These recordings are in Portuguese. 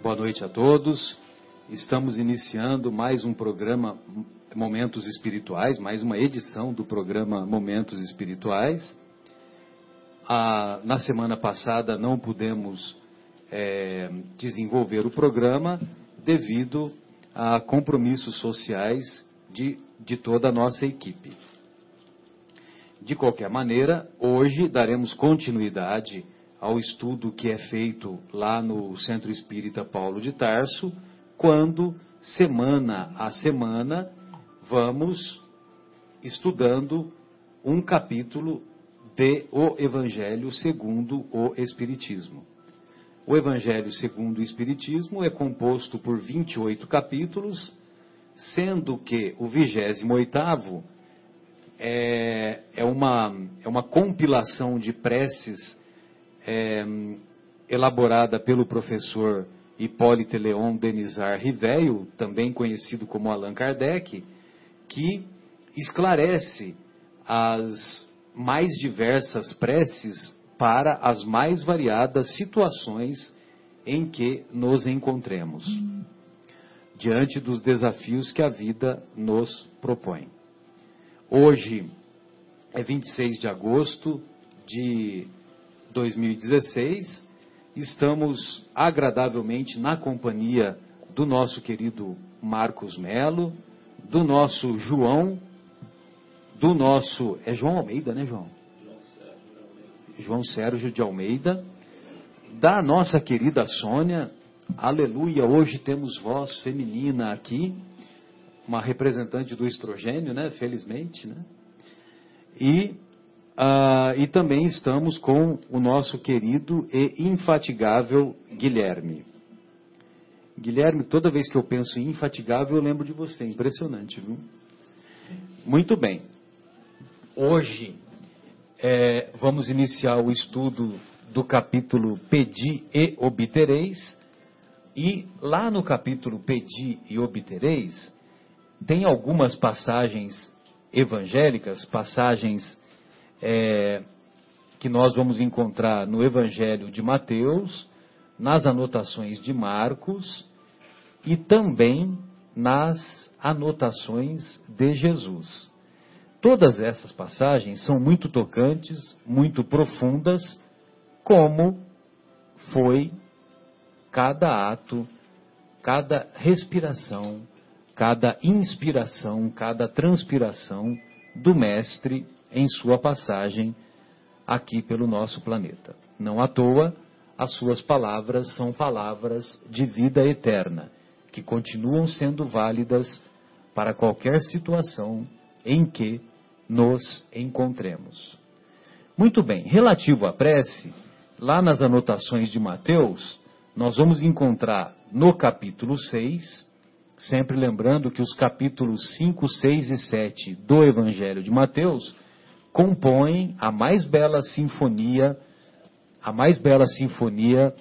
Boa noite a todos. Estamos iniciando mais um programa Momentos Espirituais, mais uma edição do programa Momentos Espirituais. Ah, na semana passada não pudemos é, desenvolver o programa devido a compromissos sociais de, de toda a nossa equipe. De qualquer maneira, hoje daremos continuidade ao estudo que é feito lá no Centro Espírita Paulo de Tarso, quando, semana a semana, vamos estudando um capítulo de O Evangelho segundo o Espiritismo. O Evangelho segundo o Espiritismo é composto por 28 capítulos, sendo que o 28 é, é, uma, é uma compilação de preces é, elaborada pelo professor Hipólito Leon Denizar Riveio, também conhecido como Allan Kardec, que esclarece as mais diversas preces para as mais variadas situações em que nos encontremos, diante dos desafios que a vida nos propõe. Hoje é 26 de agosto de 2016, estamos agradavelmente na companhia do nosso querido Marcos Melo, do nosso João, do nosso. É João Almeida, né, João? João Sérgio de Almeida, da nossa querida Sônia. Aleluia, hoje temos voz feminina aqui, uma representante do estrogênio, né? Felizmente, né? E, uh, e também estamos com o nosso querido e infatigável Guilherme. Guilherme, toda vez que eu penso em infatigável, eu lembro de você. Impressionante, viu? Muito bem. Hoje é, vamos iniciar o estudo do capítulo Pedi e Obtereis. E lá no capítulo Pedi e Obtereis, tem algumas passagens evangélicas, passagens é, que nós vamos encontrar no Evangelho de Mateus, nas anotações de Marcos e também nas anotações de Jesus. Todas essas passagens são muito tocantes, muito profundas, como foi cada ato, cada respiração, cada inspiração, cada transpiração do Mestre em sua passagem aqui pelo nosso planeta. Não à toa, as suas palavras são palavras de vida eterna, que continuam sendo válidas para qualquer situação em que nos encontremos. Muito bem, relativo à prece, lá nas anotações de Mateus, nós vamos encontrar no capítulo 6, sempre lembrando que os capítulos 5, 6 e 7 do Evangelho de Mateus compõem a mais bela sinfonia, a mais bela sinfonia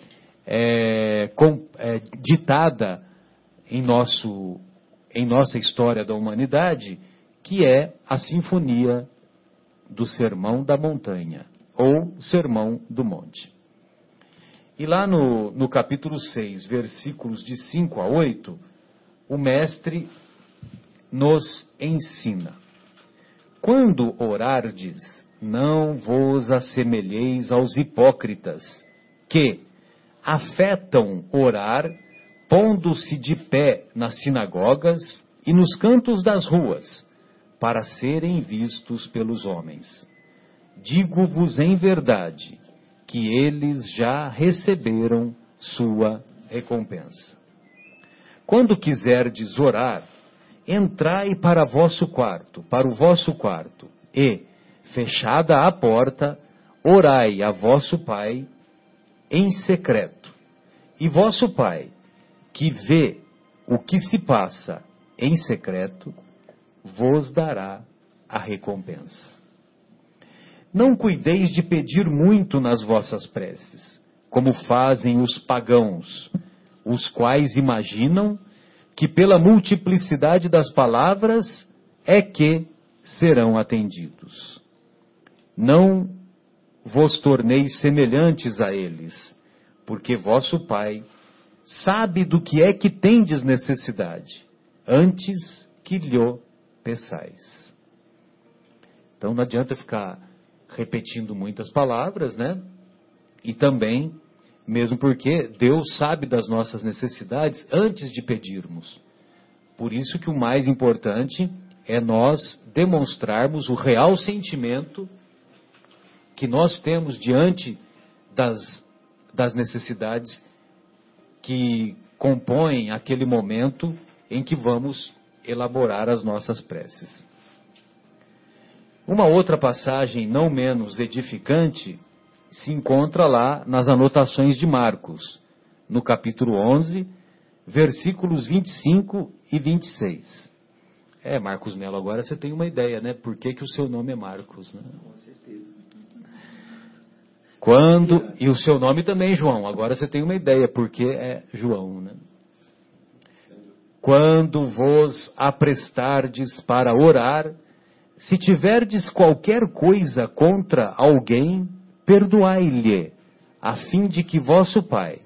é, com, é, ditada em, nosso, em nossa história da humanidade, que é a Sinfonia do Sermão da Montanha, ou Sermão do Monte. E lá no, no capítulo 6, versículos de 5 a 8, o Mestre nos ensina: Quando orardes, não vos assemelheis aos hipócritas, que afetam orar, pondo-se de pé nas sinagogas e nos cantos das ruas para serem vistos pelos homens. Digo-vos em verdade que eles já receberam sua recompensa. Quando quiserdes orar, entrai para vosso quarto, para o vosso quarto, e, fechada a porta, orai a vosso Pai em secreto. E vosso Pai, que vê o que se passa em secreto, vos dará a recompensa. Não cuideis de pedir muito nas vossas preces, como fazem os pagãos, os quais imaginam que pela multiplicidade das palavras é que serão atendidos. Não vos torneis semelhantes a eles, porque vosso Pai sabe do que é que tendes necessidade, antes que lhe peçais. Então não adianta ficar repetindo muitas palavras, né? E também, mesmo porque Deus sabe das nossas necessidades antes de pedirmos. Por isso que o mais importante é nós demonstrarmos o real sentimento que nós temos diante das, das necessidades que compõem aquele momento em que vamos elaborar as nossas preces. Uma outra passagem não menos edificante se encontra lá nas anotações de Marcos, no capítulo 11, versículos 25 e 26. É, Marcos Melo, agora você tem uma ideia, né? Por que, que o seu nome é Marcos, né? Com certeza. Quando, e o seu nome também, João, agora você tem uma ideia, porque é João, né? Quando vos aprestardes para orar, se tiverdes qualquer coisa contra alguém, perdoai-lhe, a fim de que vosso Pai,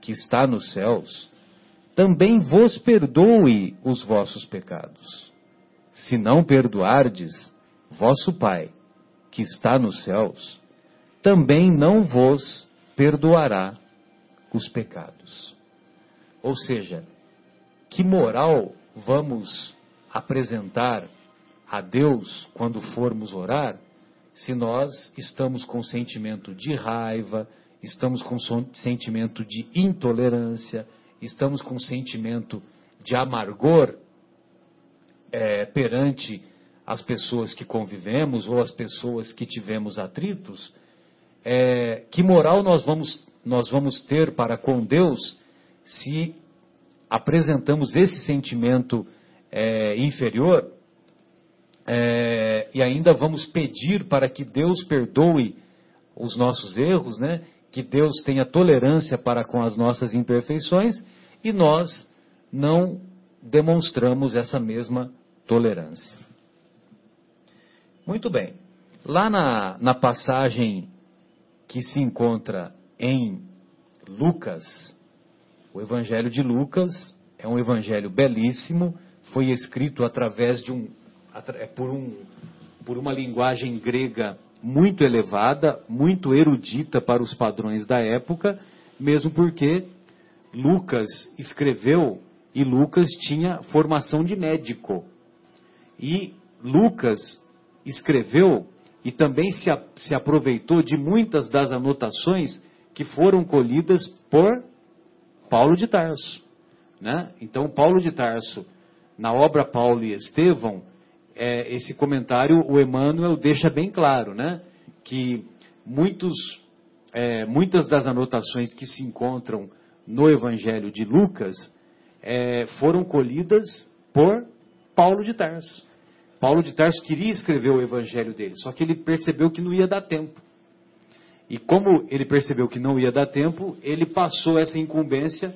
que está nos céus, também vos perdoe os vossos pecados. Se não perdoardes, vosso Pai, que está nos céus, também não vos perdoará os pecados. Ou seja, que moral vamos apresentar a Deus quando formos orar, se nós estamos com sentimento de raiva, estamos com sentimento de intolerância, estamos com sentimento de amargor é, perante as pessoas que convivemos ou as pessoas que tivemos atritos, é, que moral nós vamos, nós vamos ter para com Deus se apresentamos esse sentimento é, inferior é, e ainda vamos pedir para que Deus perdoe os nossos erros, né? que Deus tenha tolerância para com as nossas imperfeições e nós não demonstramos essa mesma tolerância. Muito bem. Lá na, na passagem que se encontra em Lucas, o Evangelho de Lucas é um evangelho belíssimo, foi escrito através de um por, um, por uma linguagem grega muito elevada, muito erudita para os padrões da época, mesmo porque Lucas escreveu e Lucas tinha formação de médico. E Lucas escreveu e também se, se aproveitou de muitas das anotações que foram colhidas por Paulo de Tarso. Né? Então, Paulo de Tarso, na obra Paulo e Estevão, é, esse comentário o Emmanuel deixa bem claro, né? Que muitos, é, muitas das anotações que se encontram no Evangelho de Lucas é, foram colhidas por Paulo de Tarso. Paulo de Tarso queria escrever o Evangelho dele, só que ele percebeu que não ia dar tempo. E como ele percebeu que não ia dar tempo, ele passou essa incumbência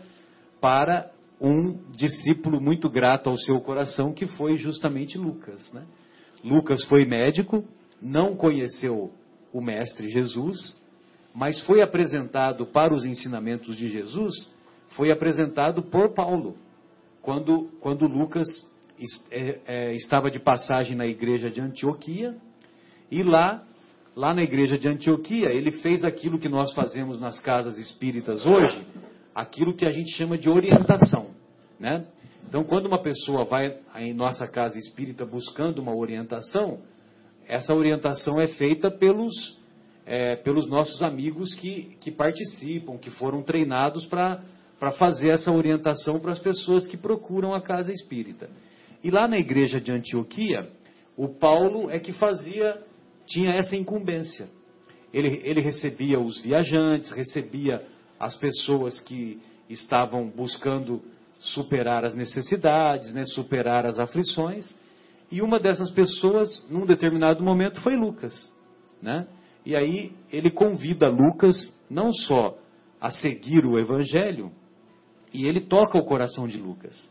para um discípulo muito grato ao seu coração, que foi justamente Lucas. Né? Lucas foi médico, não conheceu o Mestre Jesus, mas foi apresentado para os ensinamentos de Jesus, foi apresentado por Paulo, quando, quando Lucas é, é, estava de passagem na igreja de Antioquia, e lá, lá na igreja de Antioquia, ele fez aquilo que nós fazemos nas casas espíritas hoje, aquilo que a gente chama de orientação. Né? Então, quando uma pessoa vai em nossa casa espírita buscando uma orientação, essa orientação é feita pelos, é, pelos nossos amigos que, que participam, que foram treinados para fazer essa orientação para as pessoas que procuram a casa espírita. E lá na igreja de Antioquia, o Paulo é que fazia, tinha essa incumbência. Ele, ele recebia os viajantes, recebia as pessoas que estavam buscando superar as necessidades, né, superar as aflições. E uma dessas pessoas, num determinado momento, foi Lucas. Né? E aí ele convida Lucas não só a seguir o Evangelho, e ele toca o coração de Lucas.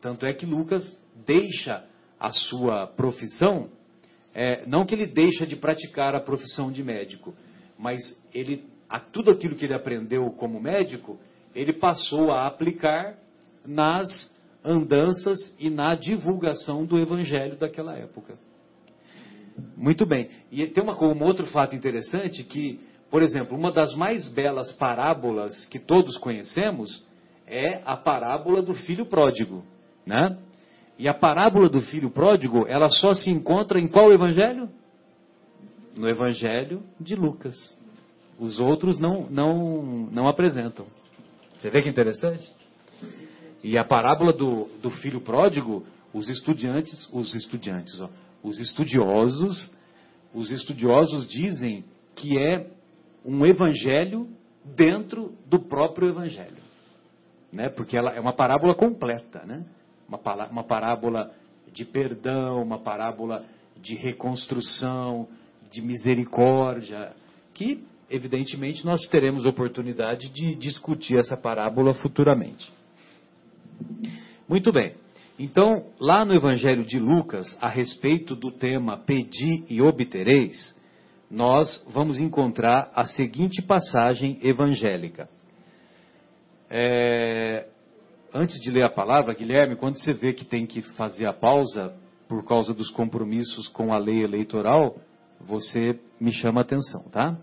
Tanto é que Lucas deixa a sua profissão, é, não que ele deixa de praticar a profissão de médico, mas ele a tudo aquilo que ele aprendeu como médico, ele passou a aplicar nas andanças e na divulgação do evangelho daquela época. Muito bem. E tem uma, um outro fato interessante que, por exemplo, uma das mais belas parábolas que todos conhecemos é a parábola do filho pródigo, né? E a parábola do filho pródigo, ela só se encontra em qual evangelho? No evangelho de Lucas. Os outros não, não, não apresentam. Você vê que interessante? E a parábola do, do filho pródigo, os estudantes, os ó, os estudiosos, os estudiosos dizem que é um evangelho dentro do próprio evangelho, né? Porque ela é uma parábola completa, né? Uma, uma parábola de perdão, uma parábola de reconstrução, de misericórdia, que evidentemente nós teremos oportunidade de discutir essa parábola futuramente. Muito bem. Então, lá no Evangelho de Lucas, a respeito do tema Pedi e obtereis, nós vamos encontrar a seguinte passagem evangélica. É, antes de ler a palavra, Guilherme, quando você vê que tem que fazer a pausa por causa dos compromissos com a lei eleitoral, você me chama a atenção, tá?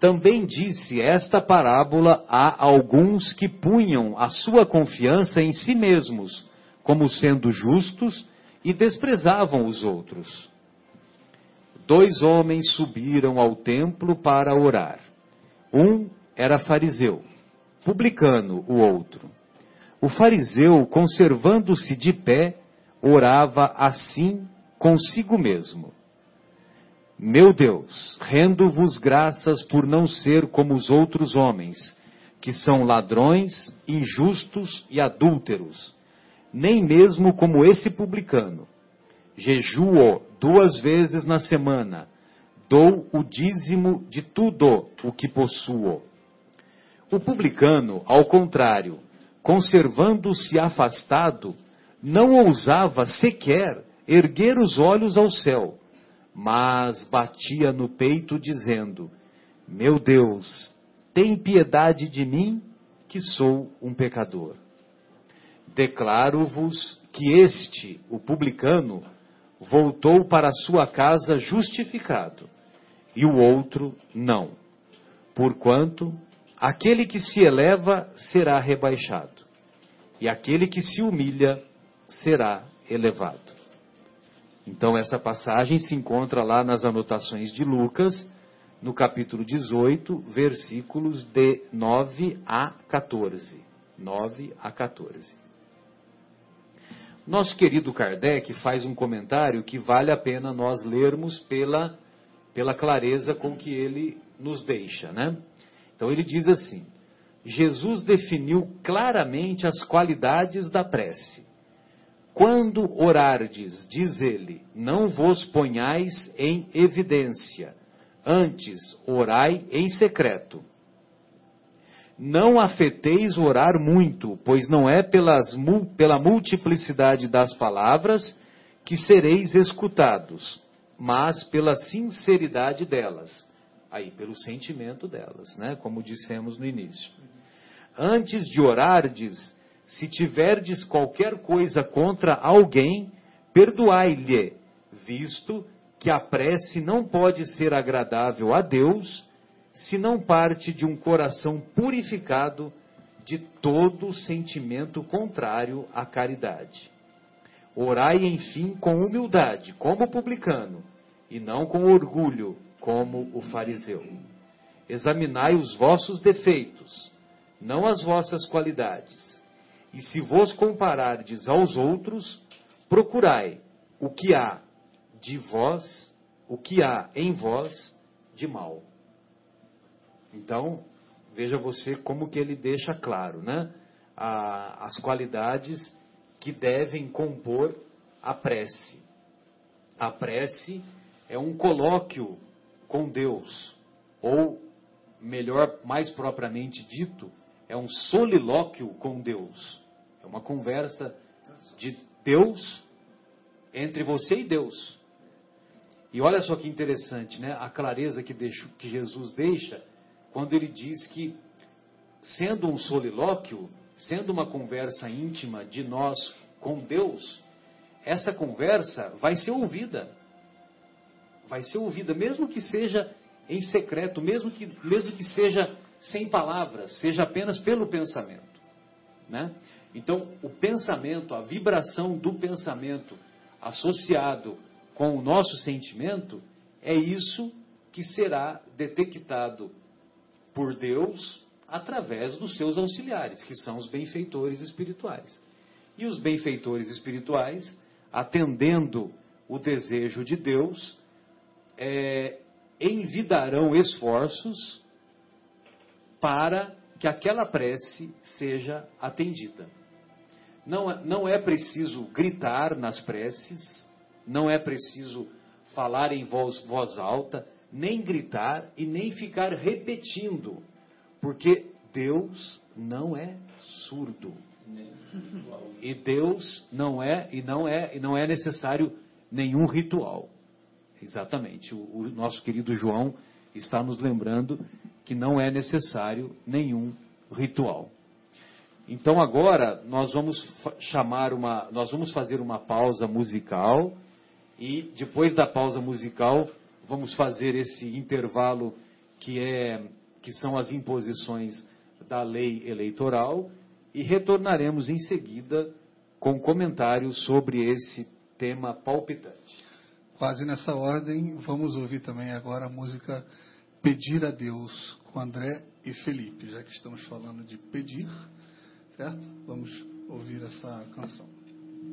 Também disse esta parábola a alguns que punham a sua confiança em si mesmos, como sendo justos, e desprezavam os outros. Dois homens subiram ao templo para orar. Um era fariseu, publicano o outro. O fariseu, conservando-se de pé, orava assim consigo mesmo. Meu Deus, rendo-vos graças por não ser como os outros homens, que são ladrões, injustos e adúlteros, nem mesmo como esse publicano. Jejuo duas vezes na semana, dou o dízimo de tudo o que possuo. O publicano, ao contrário, conservando-se afastado, não ousava sequer erguer os olhos ao céu mas batia no peito, dizendo: Meu Deus, tem piedade de mim, que sou um pecador. Declaro-vos que este, o publicano, voltou para sua casa justificado, e o outro não. Porquanto, aquele que se eleva será rebaixado, e aquele que se humilha será elevado. Então, essa passagem se encontra lá nas anotações de Lucas, no capítulo 18, versículos de 9 a 14. 9 a 14. Nosso querido Kardec faz um comentário que vale a pena nós lermos pela, pela clareza com que ele nos deixa, né? Então ele diz assim: Jesus definiu claramente as qualidades da prece. Quando orardes, diz ele, não vos ponhais em evidência, antes orai em secreto. Não afeteis orar muito, pois não é pelas, pela multiplicidade das palavras que sereis escutados, mas pela sinceridade delas. Aí, pelo sentimento delas, né? Como dissemos no início. Antes de orardes, se tiverdes qualquer coisa contra alguém, perdoai-lhe, visto que a prece não pode ser agradável a Deus se não parte de um coração purificado de todo sentimento contrário à caridade. Orai, enfim, com humildade, como o publicano, e não com orgulho, como o fariseu. Examinai os vossos defeitos, não as vossas qualidades e se vos comparardes aos outros, procurai o que há de vós, o que há em vós de mal. Então, veja você como que ele deixa claro, né? A, as qualidades que devem compor a prece. A prece é um colóquio com Deus, ou melhor, mais propriamente dito, é um solilóquio com Deus. É uma conversa de Deus entre você e Deus. E olha só que interessante, né? A clareza que, deixo, que Jesus deixa quando ele diz que sendo um solilóquio, sendo uma conversa íntima de nós com Deus, essa conversa vai ser ouvida. Vai ser ouvida, mesmo que seja em secreto, mesmo que, mesmo que seja sem palavras, seja apenas pelo pensamento. Né? Então, o pensamento, a vibração do pensamento associado com o nosso sentimento, é isso que será detectado por Deus através dos seus auxiliares, que são os benfeitores espirituais. E os benfeitores espirituais, atendendo o desejo de Deus, é, envidarão esforços para que aquela prece seja atendida. Não, é, não é preciso gritar nas preces, não é preciso falar em voz, voz alta, nem gritar e nem ficar repetindo, porque Deus não é surdo. E Deus não é e não é e não é necessário nenhum ritual. Exatamente. O, o nosso querido João está nos lembrando que não é necessário nenhum ritual. Então agora nós vamos chamar uma, nós vamos fazer uma pausa musical e depois da pausa musical vamos fazer esse intervalo que é que são as imposições da lei eleitoral e retornaremos em seguida com comentários sobre esse tema palpitante. Quase nessa ordem, vamos ouvir também agora a música Pedir a Deus com André e Felipe, já que estamos falando de pedir certo? Vamos ouvir essa canção.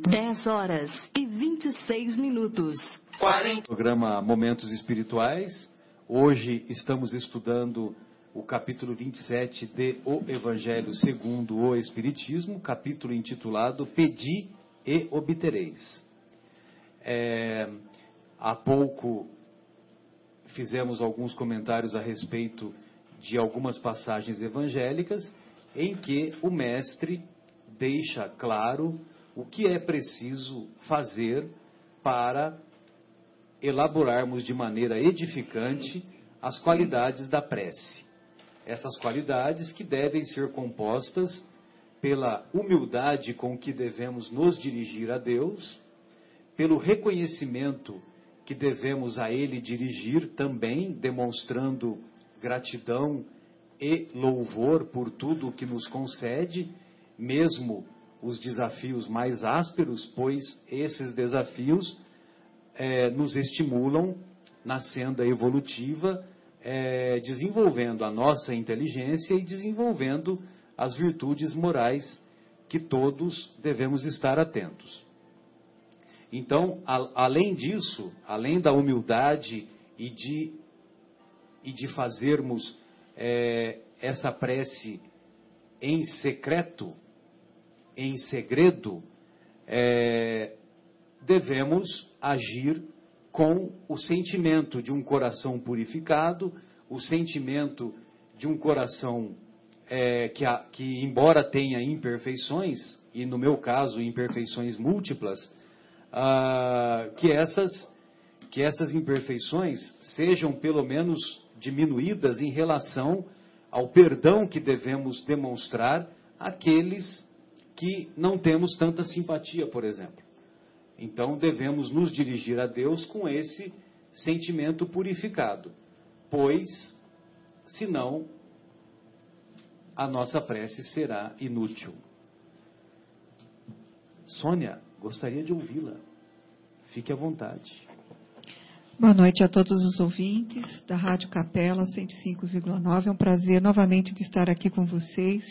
10 horas e 26 minutos. 40. Programa Momentos Espirituais. Hoje estamos estudando o capítulo 27 de O Evangelho segundo o Espiritismo, capítulo intitulado Pedi e Obtereis. É, há pouco fizemos alguns comentários a respeito de algumas passagens evangélicas em que o mestre deixa claro o que é preciso fazer para elaborarmos de maneira edificante as qualidades da prece. Essas qualidades que devem ser compostas pela humildade com que devemos nos dirigir a Deus, pelo reconhecimento que devemos a Ele dirigir também, demonstrando gratidão e louvor por tudo o que nos concede, mesmo os desafios mais ásperos, pois esses desafios é, nos estimulam na senda evolutiva, é, desenvolvendo a nossa inteligência e desenvolvendo as virtudes morais que todos devemos estar atentos. Então, a, além disso, além da humildade e de, e de fazermos é, essa prece em secreto, em segredo, é, devemos agir com o sentimento de um coração purificado, o sentimento de um coração é, que, a, que, embora tenha imperfeições, e no meu caso imperfeições múltiplas, ah, que, essas, que essas imperfeições sejam pelo menos diminuídas em relação ao perdão que devemos demonstrar àqueles que não temos tanta simpatia, por exemplo. Então devemos nos dirigir a Deus com esse sentimento purificado, pois, senão, a nossa prece será inútil. Sônia, gostaria de ouvi-la. Fique à vontade. Boa noite a todos os ouvintes da Rádio Capela 105,9. É um prazer novamente de estar aqui com vocês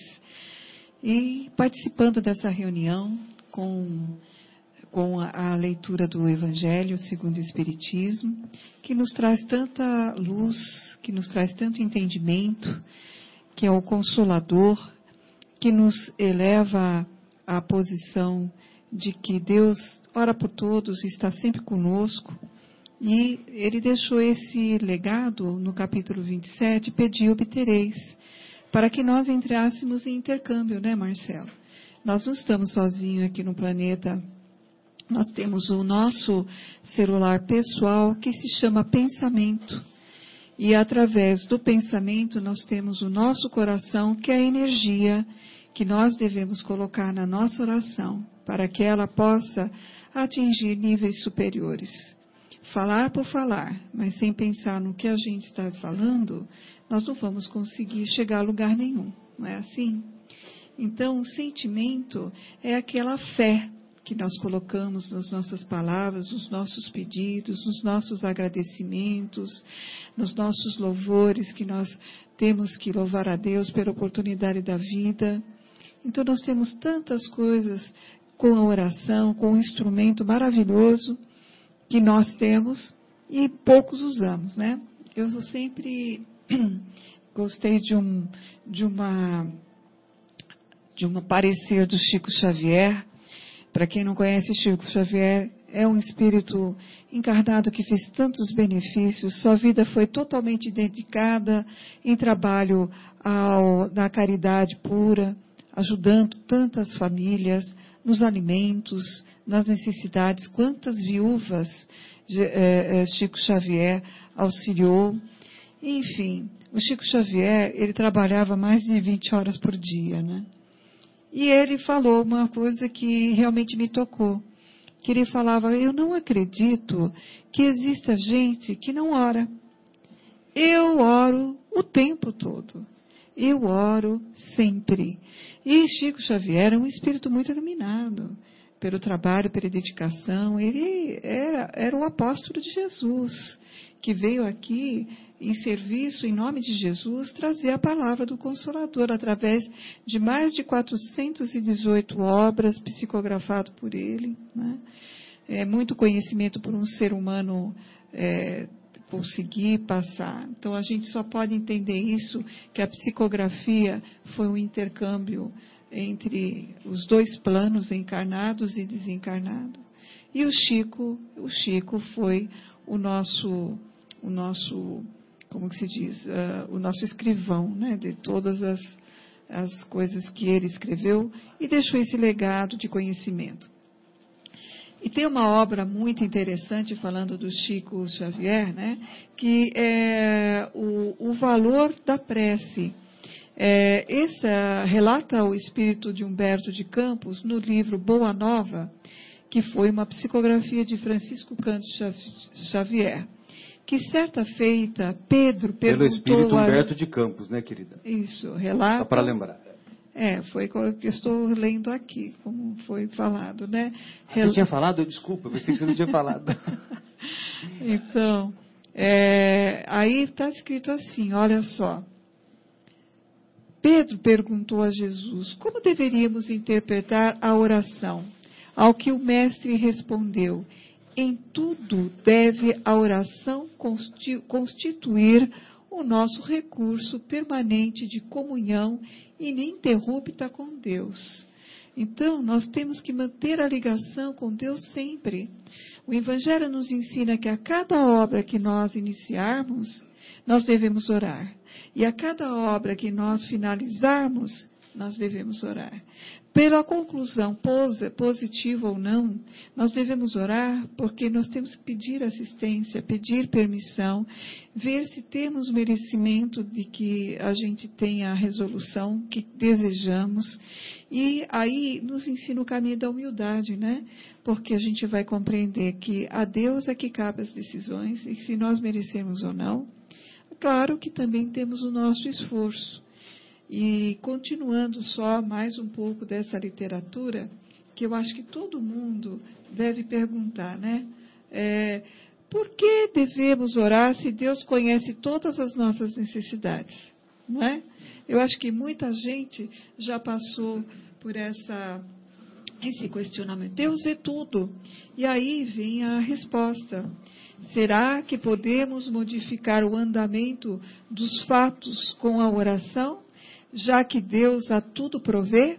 e participando dessa reunião com, com a, a leitura do Evangelho segundo o Espiritismo, que nos traz tanta luz, que nos traz tanto entendimento, que é o consolador, que nos eleva à posição de que Deus ora por todos e está sempre conosco e ele deixou esse legado no capítulo 27, pediu obtereis, para que nós entrássemos em intercâmbio, né, Marcelo? Nós não estamos sozinhos aqui no planeta. Nós temos o nosso celular pessoal que se chama pensamento. E através do pensamento nós temos o nosso coração, que é a energia que nós devemos colocar na nossa oração, para que ela possa atingir níveis superiores. Falar por falar, mas sem pensar no que a gente está falando, nós não vamos conseguir chegar a lugar nenhum, não é assim? Então, o sentimento é aquela fé que nós colocamos nas nossas palavras, nos nossos pedidos, nos nossos agradecimentos, nos nossos louvores que nós temos que louvar a Deus pela oportunidade da vida. Então nós temos tantas coisas com a oração, com um instrumento maravilhoso que nós temos e poucos usamos, né? Eu sempre gostei de um de uma de um parecer do Chico Xavier para quem não conhece Chico Xavier, é um espírito encarnado que fez tantos benefícios. Sua vida foi totalmente dedicada em trabalho ao, na caridade pura, ajudando tantas famílias nos alimentos, nas necessidades. Quantas viúvas eh, eh, Chico Xavier auxiliou. Enfim, o Chico Xavier, ele trabalhava mais de 20 horas por dia, né? E ele falou uma coisa que realmente me tocou. Que ele falava: Eu não acredito que exista gente que não ora. Eu oro o tempo todo. Eu oro sempre. E Chico Xavier é um espírito muito iluminado pelo trabalho, pela dedicação. Ele era, era o apóstolo de Jesus, que veio aqui em serviço, em nome de Jesus, trazer a palavra do Consolador através de mais de 418 obras psicografadas por ele. Né? É muito conhecimento por um ser humano é, conseguir passar. Então a gente só pode entender isso que a psicografia foi um intercâmbio entre os dois planos encarnados e desencarnados. E o Chico, o Chico foi o nosso o nosso como que se diz, uh, o nosso escrivão, né, de todas as, as coisas que ele escreveu e deixou esse legado de conhecimento. E tem uma obra muito interessante falando do Chico Xavier, né, que é o, o valor da prece. É, essa relata o espírito de Humberto de Campos no livro Boa Nova, que foi uma psicografia de Francisco Canto Xavier que certa feita Pedro perguntou... Pelo espírito Humberto de Campos, né, querida? Isso, relato... Só para lembrar. É, foi o que estou lendo aqui, como foi falado, né? Rel... Você tinha falado? Desculpa, pensei que você não tinha falado. então, é, aí está escrito assim, olha só. Pedro perguntou a Jesus, como deveríamos interpretar a oração? Ao que o mestre respondeu, em tudo deve a oração constituir o nosso recurso permanente de comunhão ininterrupta com Deus. Então, nós temos que manter a ligação com Deus sempre. O Evangelho nos ensina que a cada obra que nós iniciarmos, nós devemos orar. E a cada obra que nós finalizarmos, nós devemos orar. Pela conclusão positiva ou não, nós devemos orar porque nós temos que pedir assistência, pedir permissão, ver se temos merecimento de que a gente tenha a resolução que desejamos. E aí nos ensina o caminho da humildade, né? Porque a gente vai compreender que a Deus é que cabe as decisões e se nós merecemos ou não. Claro que também temos o nosso esforço. E continuando só mais um pouco dessa literatura, que eu acho que todo mundo deve perguntar, né? É, por que devemos orar se Deus conhece todas as nossas necessidades? Não é? Eu acho que muita gente já passou por essa, esse questionamento. Deus vê tudo. E aí vem a resposta. Será que podemos modificar o andamento dos fatos com a oração? já que Deus a tudo provê?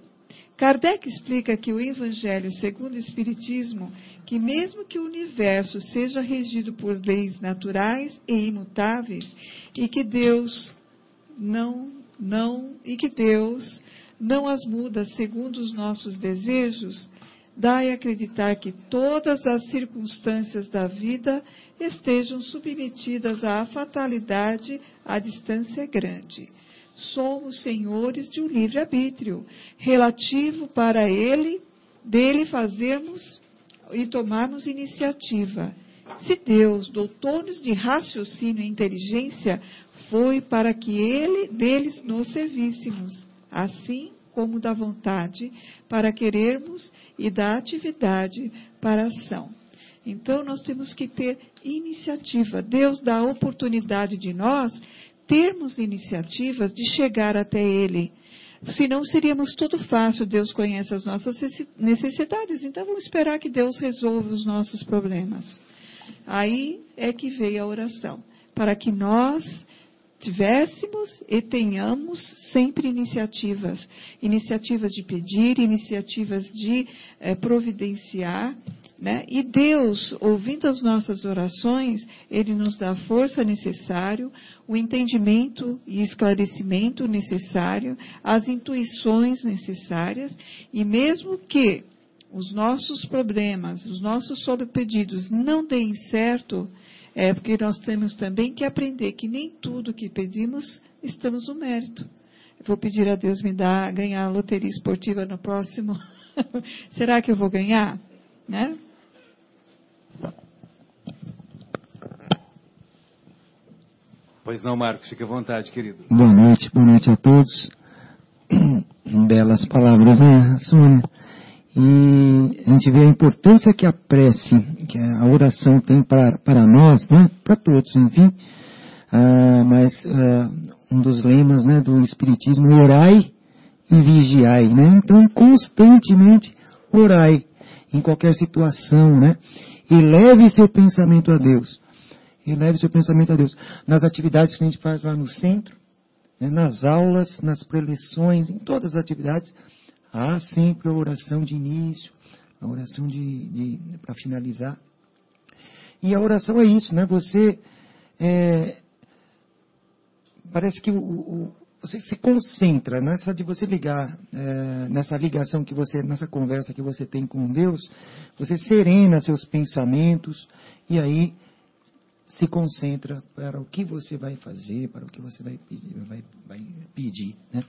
Kardec explica que o Evangelho, segundo o Espiritismo, que mesmo que o universo seja regido por leis naturais e imutáveis, e que Deus não, não, e que Deus não as muda segundo os nossos desejos, dai acreditar que todas as circunstâncias da vida estejam submetidas à fatalidade à distância grande. Somos senhores de um livre-arbítrio, relativo para ele, dele fazermos e tomarmos iniciativa. Se Deus dotou-nos de raciocínio e inteligência, foi para que ele, deles nos servíssemos, assim como da vontade para querermos e da atividade para a ação. Então nós temos que ter iniciativa. Deus dá a oportunidade de nós termos iniciativas de chegar até Ele. Senão seríamos tudo fácil, Deus conhece as nossas necessidades, então vamos esperar que Deus resolva os nossos problemas. Aí é que veio a oração, para que nós tivéssemos e tenhamos sempre iniciativas, iniciativas de pedir, iniciativas de eh, providenciar, né? E Deus, ouvindo as nossas orações, Ele nos dá a força necessária, o entendimento e esclarecimento necessário, as intuições necessárias, e mesmo que os nossos problemas, os nossos sobrepedidos não deem certo, é porque nós temos também que aprender que nem tudo que pedimos estamos no mérito. Eu vou pedir a Deus me dar, ganhar a loteria esportiva no próximo. Será que eu vou ganhar? Né? Pois não, Marcos, fique à vontade, querido. Boa noite, boa noite a todos. Belas palavras, né, Sônia? E a gente vê a importância que a prece, que a oração tem para, para nós, né? Para todos, enfim. Ah, mas ah, um dos lemas né, do Espiritismo, orai e vigiai, né? Então, constantemente orai em qualquer situação, né? E leve seu pensamento a Deus. E leve seu pensamento a Deus. Nas atividades que a gente faz lá no centro, né, nas aulas, nas preleções, em todas as atividades, há sempre a oração de início, a oração de, de para finalizar. E a oração é isso, né? Você é, parece que o, o, você se concentra nessa de você ligar, é, nessa ligação que você, nessa conversa que você tem com Deus, você serena seus pensamentos e aí se concentra para o que você vai fazer, para o que você vai pedir. Vai, vai pedir né?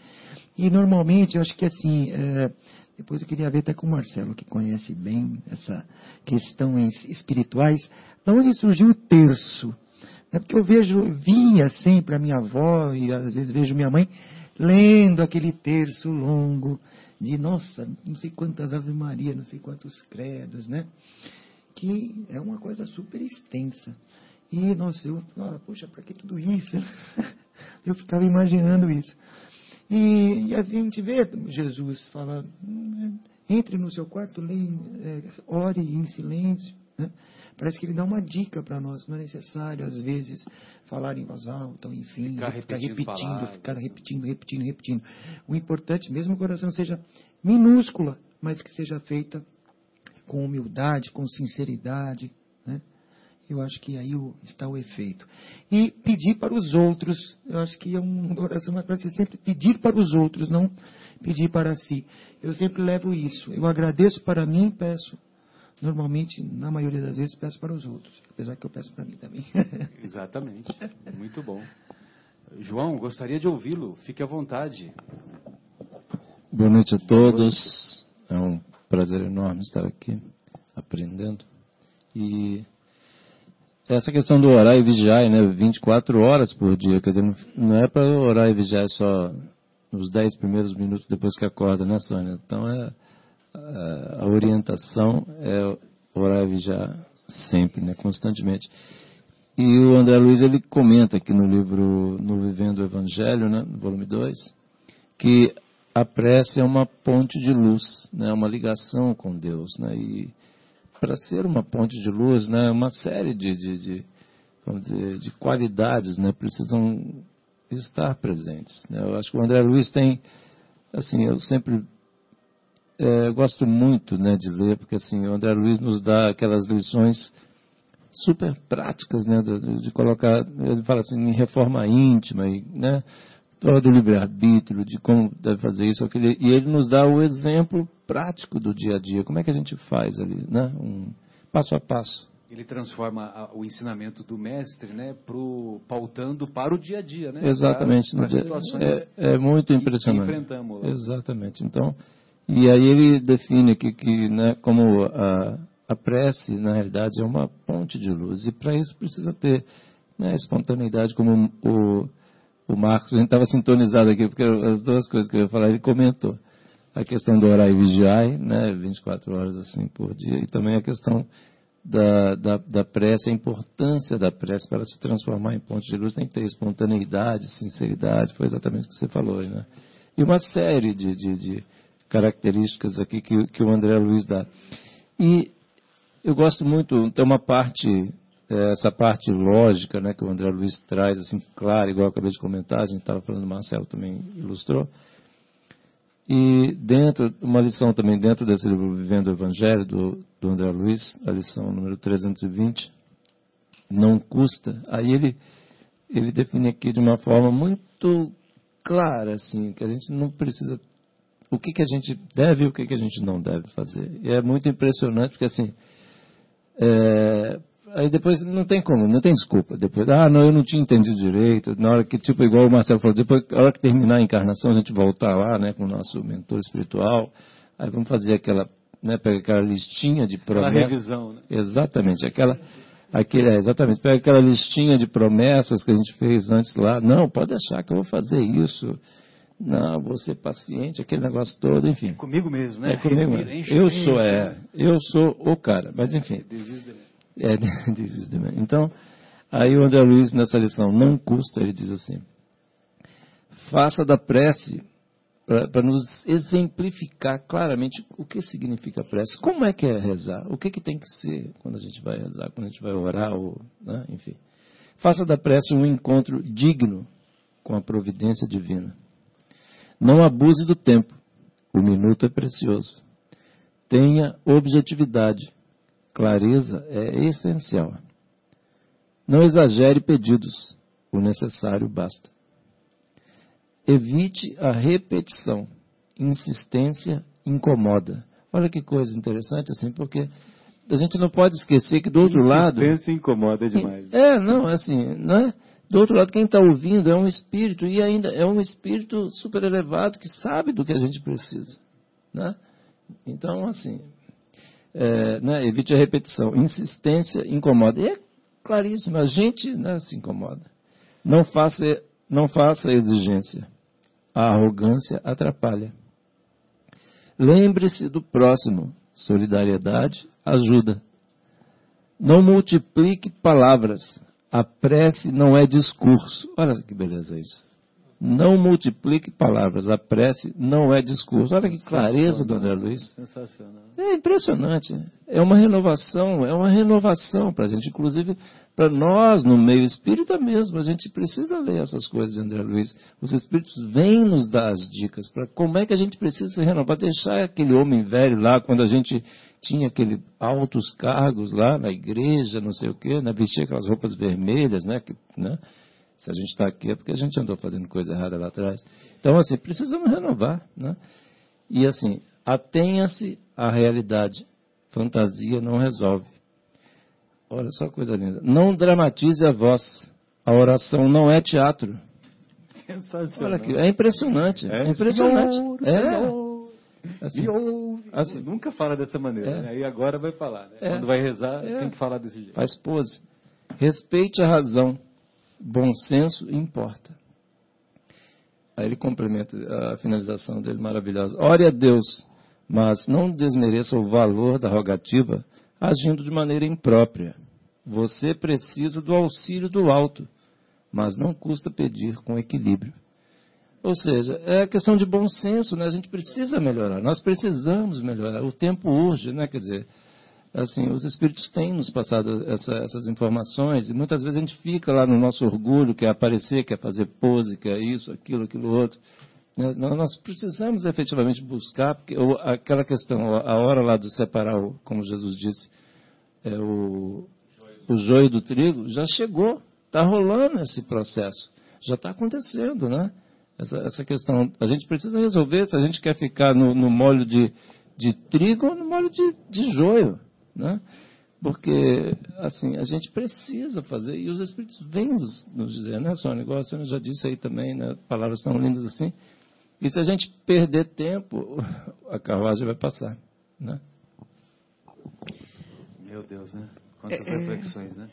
E normalmente, eu acho que assim, é, depois eu queria ver até com o Marcelo, que conhece bem essa questões espirituais, de onde surgiu o terço? É porque eu vejo, vinha sempre a minha avó e às vezes vejo minha mãe lendo aquele terço longo de, nossa, não sei quantas Ave Maria, não sei quantos credos, né? Que é uma coisa super extensa. E, nossa, eu, ah, poxa, para que tudo isso? Eu ficava imaginando isso. E, e assim a gente vê Jesus fala, hum, entre no seu quarto, leia, é, ore em silêncio. Né? Parece que ele dá uma dica para nós. Não é necessário, às vezes, falar em voz alta, enfim, ficar repetindo, ficar repetindo, ficar repetindo, repetindo, repetindo. O importante, mesmo que a oração seja minúscula, mas que seja feita com humildade, com sinceridade? Eu acho que aí está o efeito. E pedir para os outros, eu acho que é uma oração para você sempre pedir para os outros, não pedir para si. Eu sempre levo isso. Eu agradeço para mim, peço. Normalmente, na maioria das vezes, peço para os outros, apesar que eu peço para mim também. Exatamente. Muito bom. João, gostaria de ouvi-lo. Fique à vontade. Boa noite a todos. É um prazer enorme estar aqui aprendendo. E essa questão do orar e vigiar, né, 24 horas por dia, quer dizer, não é para orar e vigiar só nos 10 primeiros minutos depois que acorda, né, Sônia? Então, é, a orientação é orar e vigiar sempre, né, constantemente. E o André Luiz, ele comenta aqui no livro No Vivendo o Evangelho, né, volume 2, que a prece é uma ponte de luz, né, uma ligação com Deus, né, e para ser uma ponte de luz, né, uma série de, de, de, vamos dizer, de qualidades né, precisam estar presentes. Né? Eu acho que o André Luiz tem, assim, eu sempre é, gosto muito né, de ler, porque assim, o André Luiz nos dá aquelas lições super práticas, né, de, de colocar, ele fala assim, em reforma íntima, e, né, do livre-arbítrio, de como deve fazer isso, aquele, e ele nos dá o exemplo prático do dia a dia. Como é que a gente faz ali, né? Um passo a passo. Ele transforma o ensinamento do mestre, né, pro, pautando para o dia a dia, né? Exatamente. Para as, para as situações é, é, muito impressionante. Que enfrentamos. Exatamente. Então, e aí ele define aqui que, né, como a, a prece, na realidade, é uma ponte de luz. E para isso precisa ter né, espontaneidade, como o, o Marcos, a gente estava sintonizado aqui, porque as duas coisas que eu ia falar, ele comentou. A questão do orar e vigiar, né, 24 horas assim por dia, e também a questão da, da, da prece, a importância da prece para se transformar em ponte de luz tem que ter espontaneidade, sinceridade, foi exatamente o que você falou né? E uma série de, de, de características aqui que, que, o André Luiz dá. E eu gosto muito, tem uma parte, essa parte lógica, né, que o André Luiz traz, assim, claro, igual eu acabei de comentar, a gente estava falando, o Marcelo também ilustrou, e dentro, uma lição também dentro desse livro Vivendo o Evangelho, do, do André Luiz, a lição número 320, não custa, aí ele, ele define aqui de uma forma muito clara, assim, que a gente não precisa, o que, que a gente deve e o que, que a gente não deve fazer. E é muito impressionante, porque assim, é, Aí depois não tem como, não tem desculpa. Depois, ah, não, eu não tinha entendido direito. Na hora que, tipo, igual o Marcelo falou, depois, na hora que terminar a encarnação, a gente voltar lá, né, com o nosso mentor espiritual, aí vamos fazer aquela, né, pega aquela listinha de promessas. Aquela revisão, né? Exatamente, aquela, aquele, é, exatamente, pega aquela listinha de promessas que a gente fez antes lá. Não, pode deixar que eu vou fazer isso. Não, vou ser paciente, aquele negócio todo, enfim. É comigo mesmo, né? É comigo mesmo. Eu sou, é, eu sou o cara, mas enfim. É, diz Então, aí o André Luiz, nessa lição, não custa, ele diz assim: faça da prece para nos exemplificar claramente o que significa prece, como é que é rezar, o que, que tem que ser quando a gente vai rezar, quando a gente vai orar, ou, né, enfim. Faça da prece um encontro digno com a providência divina. Não abuse do tempo, o minuto é precioso. Tenha objetividade Clareza é essencial. Não exagere pedidos, o necessário basta. Evite a repetição. Insistência incomoda. Olha que coisa interessante, assim, porque a gente não pode esquecer que do outro lado. Insistência incomoda demais. É, não, assim, né? Do outro lado, quem está ouvindo é um espírito, e ainda é um espírito super elevado que sabe do que a gente precisa. Né? Então, assim, é, né, evite a repetição. Insistência incomoda. E é claríssimo, a gente né, se incomoda. Não faça, não faça exigência. A arrogância atrapalha. Lembre-se do próximo. Solidariedade ajuda. Não multiplique palavras. A prece não é discurso. Olha que beleza isso. Não multiplique palavras. A prece não é discurso. Olha que clareza do André Luiz. Sensacional. É impressionante. É uma renovação, é uma renovação para a gente, inclusive para nós no meio espírita mesmo. A gente precisa ler essas coisas de André Luiz. Os espíritos vêm nos dar as dicas para como é que a gente precisa se renovar, deixar aquele homem velho lá quando a gente tinha aquele altos cargos lá na igreja, não sei o quê, né? vestia aquelas roupas vermelhas, né? Que, né? Se a gente está aqui é porque a gente andou fazendo coisa errada lá atrás. Então, assim, precisamos renovar. Né? E, assim, atenha-se à realidade. Fantasia não resolve. Olha só coisa linda. Não dramatize a voz. A oração não é teatro. Sensacional. Olha aqui, é impressionante. É, é impressionante. Senhor, é. Senhor. Assim, e ouve. Assim, nunca fala dessa maneira. É. Né? Aí agora vai falar. Né? É. Quando vai rezar, é. tem que falar desse jeito. Faz pose. Respeite a razão bom senso importa. Aí ele complementa a finalização dele maravilhosa. Ore a Deus, mas não desmereça o valor da rogativa agindo de maneira imprópria. Você precisa do auxílio do alto, mas não custa pedir com equilíbrio. Ou seja, é questão de bom senso, né? A gente precisa melhorar, nós precisamos melhorar. O tempo urge, né? Quer dizer, assim, os espíritos têm nos passado essa, essas informações e muitas vezes a gente fica lá no nosso orgulho, quer aparecer, quer fazer pose, quer isso, aquilo, aquilo outro. Né? Nós precisamos efetivamente buscar, porque aquela questão, a hora lá de separar, como Jesus disse, é o, o joio do trigo, já chegou, está rolando esse processo, já está acontecendo, né? Essa, essa questão, a gente precisa resolver se a gente quer ficar no, no molho de, de trigo ou no molho de, de joio, né? Porque, assim, a gente precisa fazer, e os Espíritos vêm nos, nos dizer, né, Sônia? Igual a Sônia já disse aí também, né, palavras tão lindas assim. E se a gente perder tempo, a carruagem vai passar, né? Meu Deus, né? Quantas é, é. reflexões, né?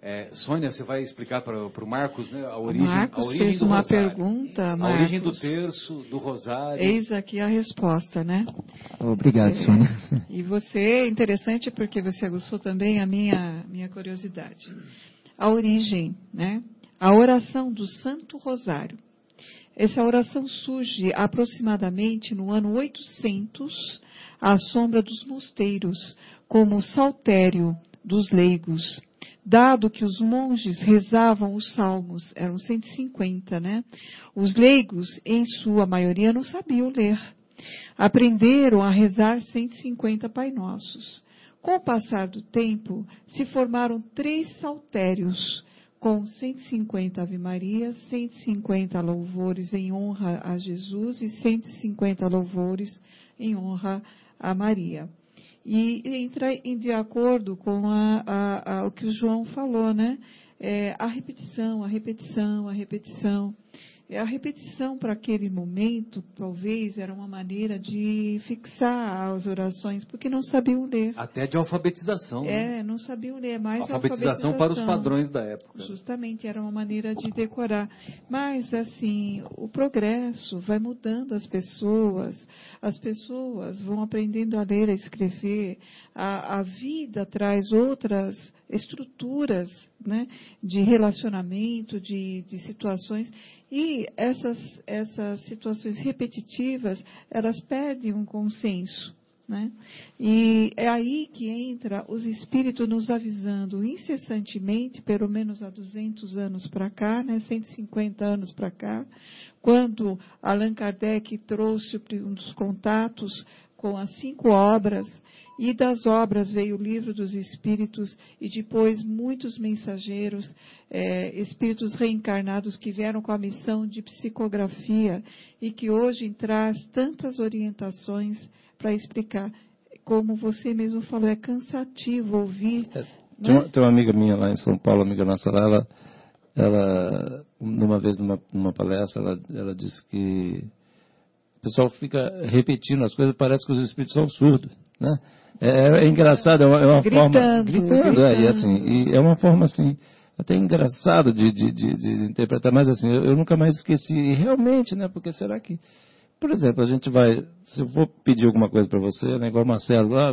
É, Sônia, você vai explicar para o Marcos né, a origem, Marcos a origem fez do uma rosário. pergunta, Marcos. A origem do terço, do rosário. Eis aqui a resposta, né? Obrigado, é, Sônia. E você, é interessante porque você aguçou também a minha, minha curiosidade. A origem, né? A oração do Santo Rosário. Essa oração surge aproximadamente no ano 800, à sombra dos mosteiros, como saltério dos leigos dado que os monges rezavam os salmos, eram 150, né? Os leigos, em sua maioria, não sabiam ler. Aprenderam a rezar 150 Pai Nossos. Com o passar do tempo, se formaram três saltérios, com 150 Ave Marias, 150 louvores em honra a Jesus e 150 louvores em honra a Maria e entra em, de acordo com a, a, a, o que o João falou, né? É, a repetição, a repetição, a repetição. A repetição para aquele momento, talvez, era uma maneira de fixar as orações, porque não sabiam ler. Até de alfabetização. É, né? não sabiam ler, mais alfabetização, alfabetização para os padrões da época. Justamente, era uma maneira de decorar. Mas, assim, o progresso vai mudando as pessoas, as pessoas vão aprendendo a ler, a escrever, a, a vida traz outras estruturas né, de relacionamento, de, de situações. E essas, essas situações repetitivas, elas perdem um consenso. Né? E é aí que entra os espíritos nos avisando incessantemente, pelo menos há 200 anos para cá, né, 150 anos para cá, quando Allan Kardec trouxe um dos contatos com as cinco obras e das obras veio o livro dos Espíritos, e depois muitos mensageiros, é, espíritos reencarnados que vieram com a missão de psicografia e que hoje traz tantas orientações para explicar. Como você mesmo falou, é cansativo ouvir. É, tem, uma, né? tem, uma, amiga minha lá em São Paulo, amiga nossa lá, ela, ela numa vez numa, numa palestra, ela, ela disse que o pessoal fica repetindo as coisas, parece que os espíritos são surdos, né? É, é, é engraçado, é uma, é uma gritando, forma. Gritando, gritando. É, e assim, e é uma forma assim, até engraçado de, de, de, de interpretar, mas assim, eu, eu, nunca mais esqueci. E realmente, né? Porque será que. Por exemplo, a gente vai. Se eu for pedir alguma coisa para você, né, igual o Marcelo, ah,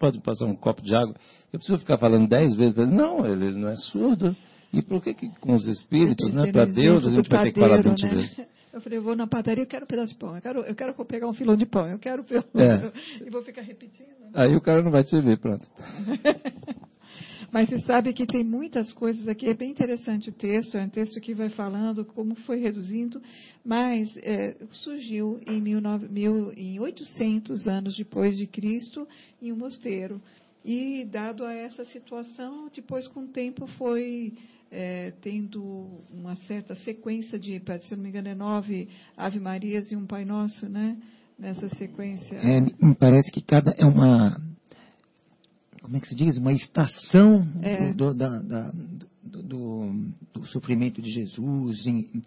pode passar um copo de água. Eu preciso ficar falando dez vezes para ele. Não, ele, não é surdo. E por que, que com os espíritos, né, para Deus, a gente vai ter que falar 20 né? vezes? Eu falei, eu vou na padaria, eu quero um pedaço de pão, eu quero, eu quero pegar um filão de pão, eu quero é. e vou ficar repetindo. Né? Aí o cara não vai te ver, pronto. Mas você sabe que tem muitas coisas aqui, é bem interessante o texto, é um texto que vai falando como foi reduzindo, mas é, surgiu em, mil, mil, em 800 anos depois de Cristo em um mosteiro. E, dado a essa situação, depois, com o tempo, foi é, tendo uma certa sequência de, se não me engano, é nove Ave Marias e um Pai Nosso, né? Nessa sequência. É, me parece que cada é uma como é que se diz? Uma estação é. do, da, da, do, do, sofrimento de Jesus, em,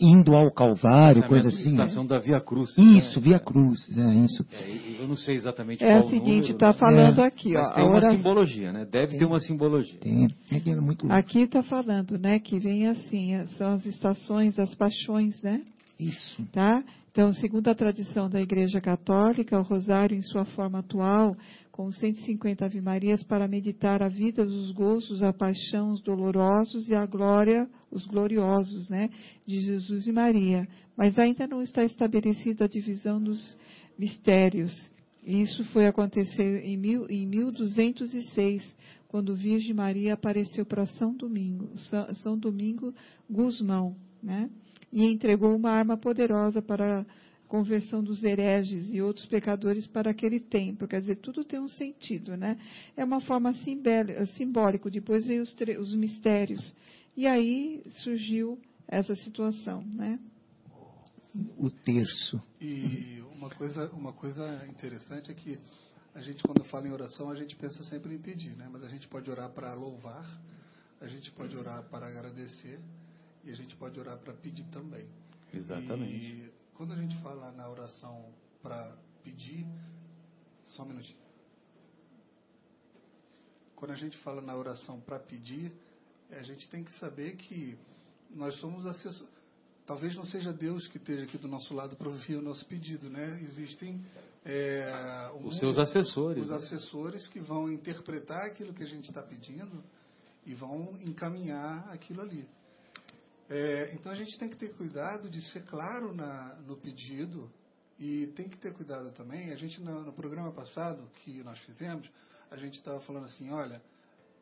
indo ao Calvário, coisa assim. Estação né? da Via Cruz. Isso, né? Via Cruz, é isso. É, eu não sei exatamente é qual É o seguinte, está né? falando é. aqui, ó. tem uma simbologia, né? Deve tem, ter uma simbologia. Tem, é muito Aqui está falando, né, que vem assim, são as estações, as paixões, né? Isso. Tá? Então, segundo a tradição da Igreja Católica, o rosário, em sua forma atual, com 150 Ave Marias, para meditar a vida, os gozos, a paixão, os dolorosos e a glória, os gloriosos, né, de Jesus e Maria. Mas ainda não está estabelecida a divisão dos mistérios. Isso foi acontecer em, mil, em 1206, quando Virgem Maria apareceu para São Domingo, São, São Domingo Guzmão, né? e entregou uma arma poderosa para conversão dos hereges e outros pecadores para aquele tempo. Quer dizer, tudo tem um sentido, né? É uma forma simbólica. Depois veio os, os mistérios. E aí surgiu essa situação, né? o terço. E uma coisa, uma coisa interessante é que a gente, quando fala em oração, a gente pensa sempre em pedir, né? Mas a gente pode orar para louvar, a gente pode orar para agradecer e a gente pode orar para pedir também. Exatamente. E quando a gente fala na oração para pedir, só um minutinho. Quando a gente fala na oração para pedir, a gente tem que saber que nós somos assessores. Talvez não seja Deus que esteja aqui do nosso lado para ouvir o nosso pedido, né? Existem é, os mundo, seus assessores. Os assessores que vão interpretar aquilo que a gente está pedindo e vão encaminhar aquilo ali. É, então a gente tem que ter cuidado de ser claro na, no pedido e tem que ter cuidado também. A gente no, no programa passado que nós fizemos, a gente estava falando assim, olha,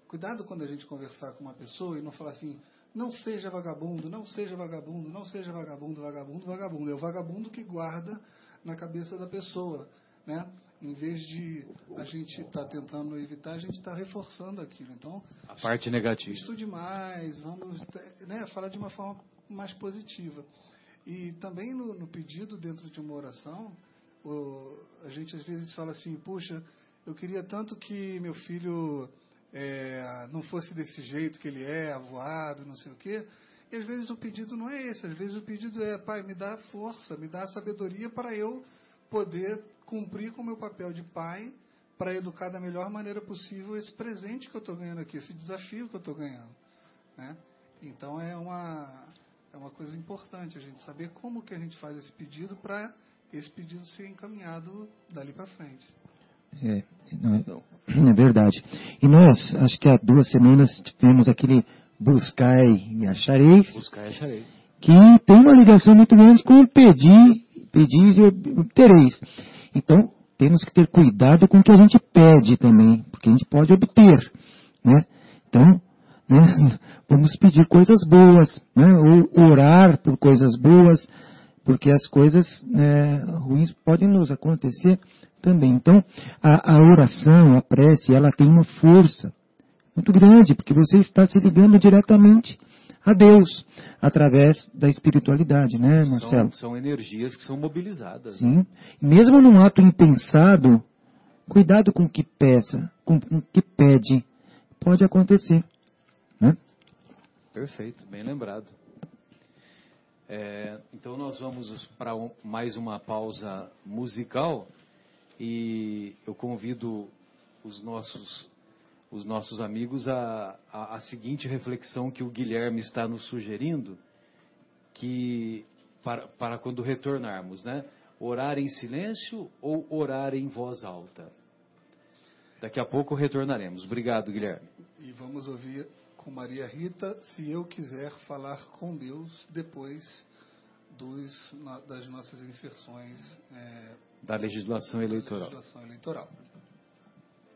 cuidado quando a gente conversar com uma pessoa e não falar assim, não seja vagabundo, não seja vagabundo, não seja vagabundo, vagabundo, vagabundo. É o vagabundo que guarda na cabeça da pessoa, né? Em vez de a gente estar tá tentando evitar, a gente está reforçando aquilo. Então, a parte negativa. Estude mais, vamos né, falar de uma forma mais positiva. E também no, no pedido dentro de uma oração, o, a gente às vezes fala assim, puxa, eu queria tanto que meu filho é, não fosse desse jeito que ele é, avoado, não sei o quê. E às vezes o pedido não é esse, às vezes o pedido é, pai, me dá força, me dá sabedoria para eu poder cumprir com o meu papel de pai, para educar da melhor maneira possível esse presente que eu estou ganhando aqui, esse desafio que eu estou ganhando. Né? Então é uma, é uma coisa importante a gente saber como que a gente faz esse pedido para esse pedido ser encaminhado dali para frente. É, não, é verdade. E nós, acho que há duas semanas, tivemos aquele buscai e achareis. Buscai e achareis. Que tem uma ligação muito grande com o pedir, pedis e obtereis. Então, temos que ter cuidado com o que a gente pede também, porque a gente pode obter, né? Então, né, vamos pedir coisas boas, né? Ou orar por coisas boas, porque as coisas né, ruins podem nos acontecer também. Então, a, a oração, a prece, ela tem uma força muito grande, porque você está se ligando diretamente a Deus através da espiritualidade, né, Marcelo? São, são energias que são mobilizadas. Sim. Né? Mesmo num ato impensado, cuidado com o que peça, com o que pede, pode acontecer. Né? Perfeito, bem lembrado. É, então nós vamos para um, mais uma pausa musical. E eu convido os nossos, os nossos amigos a, a, a seguinte reflexão que o Guilherme está nos sugerindo, que para, para quando retornarmos, né? Orar em silêncio ou orar em voz alta? Daqui a pouco retornaremos. Obrigado, Guilherme. E vamos ouvir com Maria Rita, se eu quiser falar com Deus depois dos, das nossas inserções é, da legislação eleitoral. Da legislação eleitoral.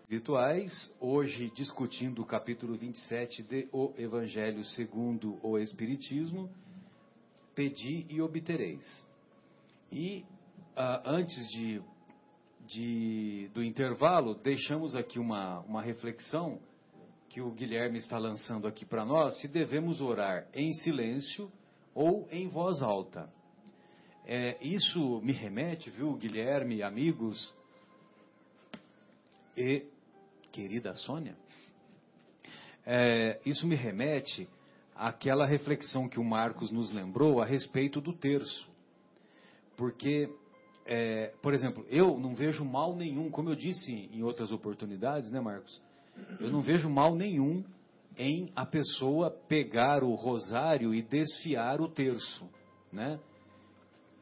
Virtuais, hoje discutindo o capítulo 27 de O Evangelho segundo o Espiritismo, pedi e obtereis. E uh, antes de, de, do intervalo, deixamos aqui uma, uma reflexão que o Guilherme está lançando aqui para nós, se devemos orar em silêncio ou em voz alta. É, isso me remete, viu, Guilherme, amigos e querida Sônia, é, isso me remete àquela reflexão que o Marcos nos lembrou a respeito do terço. Porque, é, por exemplo, eu não vejo mal nenhum, como eu disse em outras oportunidades, né, Marcos? Eu não vejo mal nenhum em a pessoa pegar o rosário e desfiar o terço, né?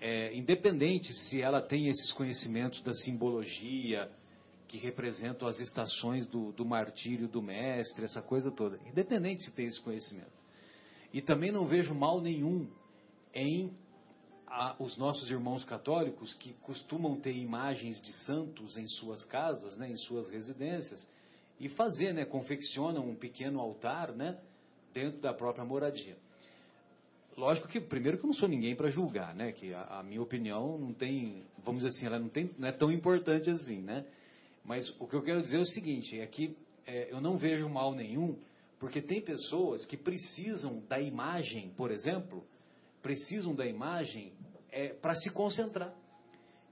é, independente se ela tem esses conhecimentos da simbologia, que representam as estações do, do martírio do mestre, essa coisa toda, independente se tem esse conhecimento. E também não vejo mal nenhum em a, os nossos irmãos católicos que costumam ter imagens de santos em suas casas, né, em suas residências, e fazer, né, confeccionam um pequeno altar, né, dentro da própria moradia. Lógico que, primeiro, que eu não sou ninguém para julgar, né? Que a, a, minha opinião não tem, vamos dizer assim, ela não, tem, não é tão importante assim, né? Mas o que eu quero dizer é o seguinte, é que é, eu não vejo mal nenhum, porque tem pessoas que precisam da imagem, por exemplo, precisam da imagem é, para se concentrar.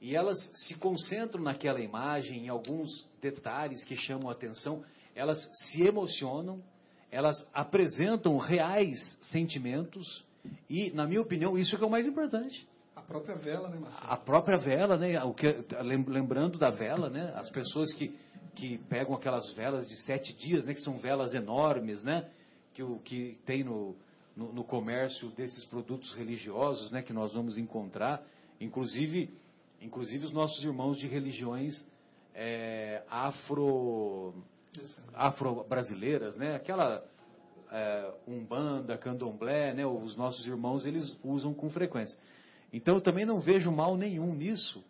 E elas se concentram naquela imagem, em alguns detalhes que chamam a atenção, elas se emocionam, elas apresentam reais sentimentos, e, na minha opinião, isso é é o mais importante. A própria vela, né, Marcelo? A própria vela, né? O que, lembrando da vela, né? As pessoas que, que pegam aquelas velas de sete dias, né? Que são velas enormes, né? Que, o, que tem no, no, no comércio desses produtos religiosos, né? Que nós vamos encontrar. Inclusive, inclusive os nossos irmãos de religiões é, afro afro-brasileiras, né? Aquela é, umbanda, candomblé, né? Os nossos irmãos eles usam com frequência. Então eu também não vejo mal nenhum nisso,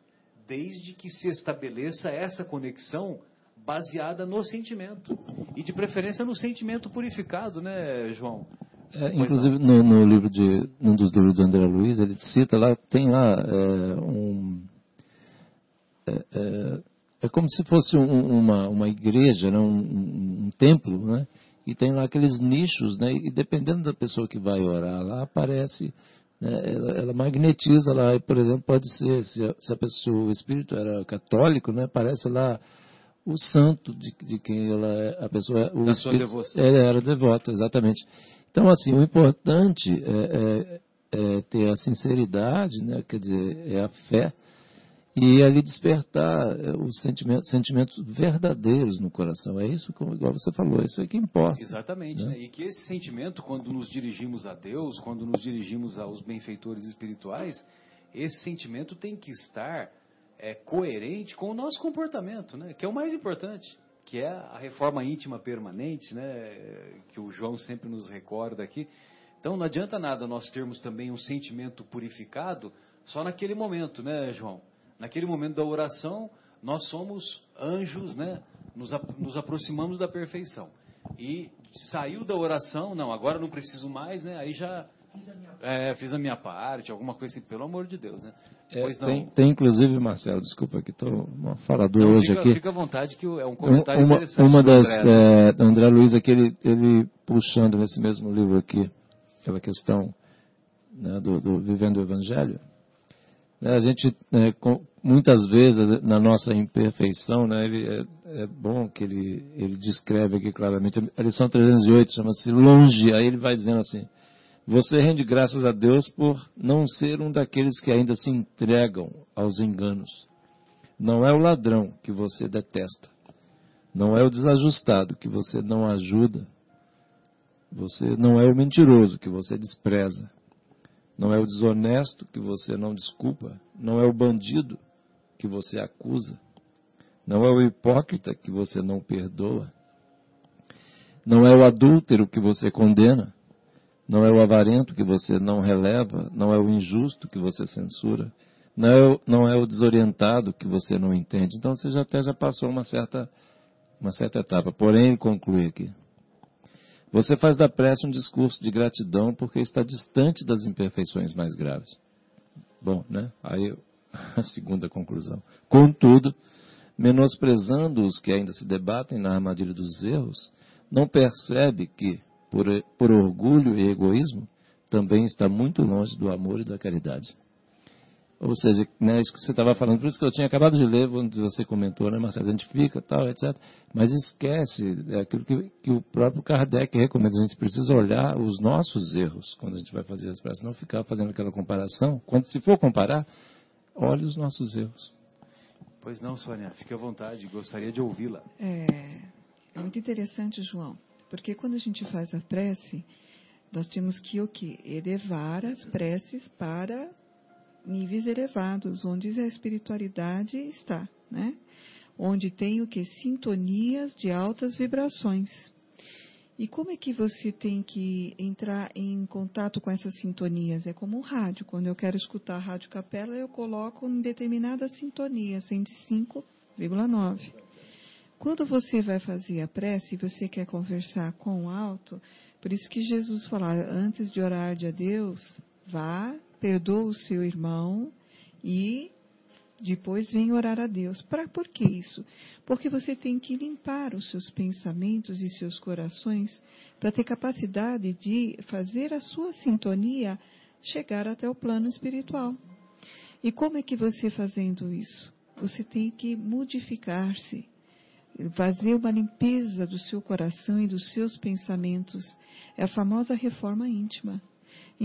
desde que se estabeleça essa conexão baseada no sentimento e de preferência no sentimento purificado, né, João? É, inclusive no, no, livro de num dos livros do André Luiz ele cita lá tem lá é, um é, é, é, como se fosse um, uma, uma igreja, né, um, um, um, templo, né, e tem lá aqueles nichos, né, e dependendo da pessoa que vai orar lá aparece ela, ela, magnetiza lá, por exemplo, pode ser, se a, se a pessoa, o espírito era católico, né, parece lá o santo de, de quem ela é, a pessoa, o da espírito, devoção. Ele era devoto, exatamente. Então, assim, o importante é, é, é ter a sinceridade, né, quer dizer, é a fé, e ali despertar é, os sentimentos, sentimentos verdadeiros no coração. É isso, como igual você falou, isso é que importa. Exatamente, né? Né? e que esse sentimento, quando nos dirigimos a Deus, quando nos dirigimos aos benfeitores espirituais, esse sentimento tem que estar é, coerente com o nosso comportamento, né? que é o mais importante, que é a reforma íntima permanente, né? que o João sempre nos recorda aqui. Então não adianta nada nós termos também um sentimento purificado só naquele momento, né, João? Naquele momento da oração, nós somos anjos, né? Nos, nos aproximamos da perfeição. E saiu da oração, não, agora não preciso mais, né? Aí já fiz a minha, é, fiz a minha parte, alguma coisa assim, pelo amor de Deus, né? É, tem, tem, inclusive, Marcelo, desculpa que estou uma falador não, hoje fica, aqui. Fica à vontade que é um comentário uma, interessante. Uma das, André, é, André Luiz, aqui, ele, ele, puxando nesse mesmo livro aqui, aquela questão né, do, do Vivendo o Evangelho, né, a gente, né, muitas vezes, na nossa imperfeição, né, ele, é, é, bom que ele, ele descreve aqui claramente, a lição 308 chama-se longe, aí ele vai dizendo assim, você rende graças a Deus por não ser um daqueles que ainda se entregam aos enganos. Não é o ladrão que você detesta. Não é o desajustado que você não ajuda. Você não é o mentiroso que você despreza. Não é o desonesto que você não desculpa, não é o bandido que você acusa, não é o hipócrita que você não perdoa, não é o adúltero que você condena, não é o avarento que você não releva, não é o injusto que você censura, não é o, não é o desorientado que você não entende. Então você já até já passou uma certa, uma certa etapa. Porém, conclui aqui. Você faz da prece um discurso de gratidão porque está distante das imperfeições mais graves. Bom, né? Aí a segunda conclusão. Contudo, menosprezando os que ainda se debatem na armadilha dos erros, não percebe que, por, por orgulho e egoísmo, também está muito longe do amor e da caridade. Ou seja, né, isso que você estava falando, por isso que eu tinha acabado de ler, onde você comentou, né, Marcelo, a gente fica, tal, etc. Mas esquece é aquilo que, que, o próprio Kardec recomenda. A gente precisa olhar os nossos erros quando a gente vai fazer as preces, não ficar fazendo aquela comparação. Quando se for comparar, olhe os nossos erros. Pois não, Sônia, fique à vontade, gostaria de ouvi-la. É, é muito interessante, João, porque quando a gente faz a prece, nós temos que o quê? Elevar as preces para níveis elevados, onde a espiritualidade está, né? Onde tem o que? Sintonias de altas vibrações. E como é que você tem que entrar em contato com essas sintonias? É como um rádio. Quando eu quero escutar a Rádio Capela, eu coloco em determinada sintonia, 105,9. Quando você vai fazer a prece, você quer conversar com o alto, por isso que Jesus falou, antes de orar a Deus, vá perdoa o seu irmão e depois vem orar a Deus. Para por que isso? Porque você tem que limpar os seus pensamentos e seus corações para ter capacidade de fazer a sua sintonia chegar até o plano espiritual. E como é que você fazendo isso? Você tem que modificar-se, fazer uma limpeza do seu coração e dos seus pensamentos. É a famosa reforma íntima.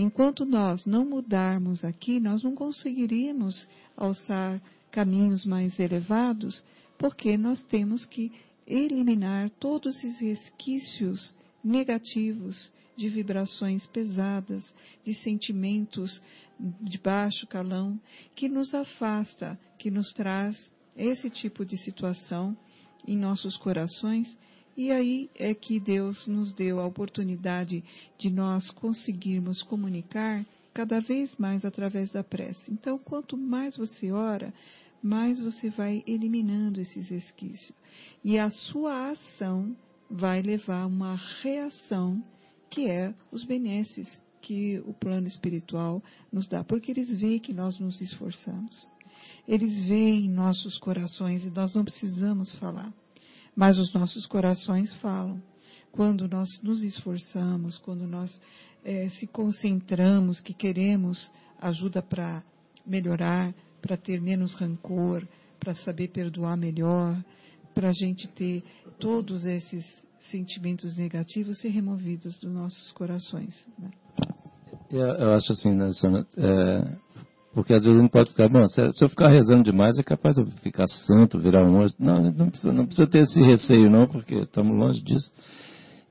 Enquanto nós não mudarmos aqui, nós não conseguiríamos alçar caminhos mais elevados, porque nós temos que eliminar todos esses resquícios negativos de vibrações pesadas, de sentimentos de baixo calão, que nos afasta, que nos traz esse tipo de situação em nossos corações. E aí é que Deus nos deu a oportunidade de nós conseguirmos comunicar cada vez mais através da prece. Então, quanto mais você ora, mais você vai eliminando esses resquícios. E a sua ação vai levar a uma reação que é os benesses que o plano espiritual nos dá, porque eles veem que nós nos esforçamos. Eles veem nossos corações e nós não precisamos falar, mas os nossos corações falam. Quando nós nos esforçamos, quando nós é, se concentramos, que queremos ajuda para melhorar, para ter menos rancor, para saber perdoar melhor, para a gente ter todos esses sentimentos negativos ser removidos dos nossos corações. Né? Eu, eu, acho assim, né, Sônia, é, porque às vezes a gente pode ficar, bom, se, eu ficar rezando demais é capaz de eu ficar santo, virar um anjo. Não, não precisa, não precisa ter esse receio não, porque estamos longe disso.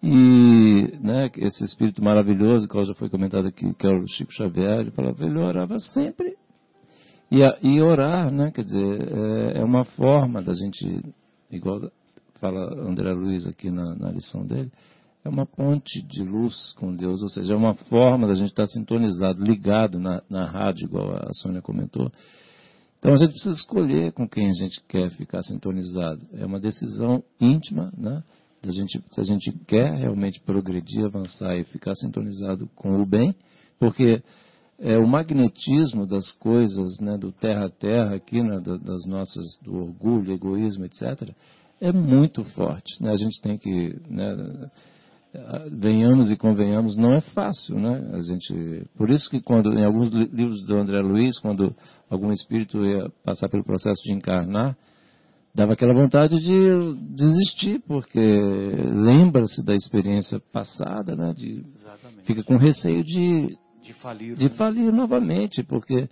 E né, esse espírito maravilhoso, que já foi comentado aqui, que é o Chico Xavier, ele falava, ele orava sempre. E, e orar, né, quer dizer, é, é uma forma da gente, igual fala André Luiz aqui na, na lição dele, é uma ponte de luz com Deus, ou seja, é uma forma da gente estar sintonizado, ligado na, na rádio, igual a Sônia comentou. Então a gente precisa escolher com quem a gente quer ficar sintonizado. É uma decisão íntima, né? Da gente, se a gente quer realmente progredir, avançar e ficar sintonizado com o bem, porque é, o magnetismo das coisas, né, do terra a terra aqui, né, das nossas, do orgulho, egoísmo, etc., é muito forte. Né? A gente tem que, né, venhamos e convenhamos, não é fácil, né? A gente, por isso que quando em alguns livros do André Luiz, quando algum espírito ia passar pelo processo de encarnar, dava aquela vontade de desistir, porque lembra-se da experiência passada, né? De, fica com receio de de falir, de né? falir novamente, porque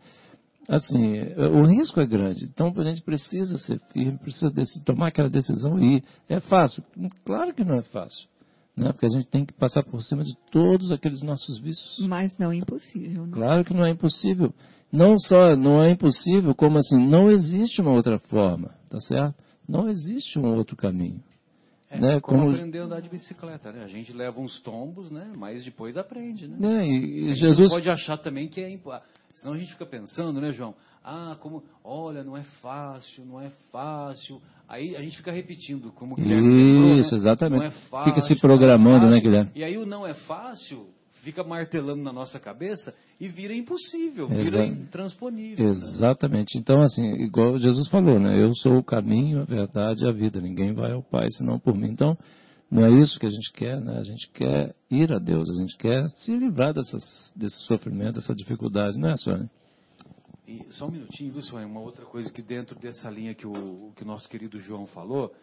assim, o risco é grande. Então a gente precisa ser firme, precisa tomar aquela decisão e ir. É fácil? Claro que não é fácil. Né? Porque a gente tem que passar por cima de todos aqueles nossos vícios. Mas não é impossível. Né? Claro que não é impossível. Não só não é impossível, como assim, não existe uma outra forma, tá certo? Não existe um outro caminho. É, né? como, como aprender a andar de bicicleta, né? A gente leva uns tombos, né? Mas depois aprende, né? É, e, e Jesus pode achar também que é Senão a gente fica pensando, né, João? Ah, como, olha, não é fácil, não é fácil. Aí a gente fica repetindo, como Isso, lembrou, né? exatamente. Não é fácil, fica se programando, é né, Guilherme? E aí o não é fácil fica martelando na nossa cabeça e vira impossível, vira Exa intransponível. Né? Exatamente. Né? Então, assim, igual Jesus falou, né? Eu sou o caminho, a verdade e a vida. Ninguém vai ao Pai senão por mim. Então, não é isso que a gente quer, né? A gente quer ir a Deus, a gente quer se livrar dessas, desse sofrimento, dessa dificuldade, não é, Sônia? E só um minutinho, viu, Sônia? Uma outra coisa que dentro dessa linha que o, que o nosso querido João falou,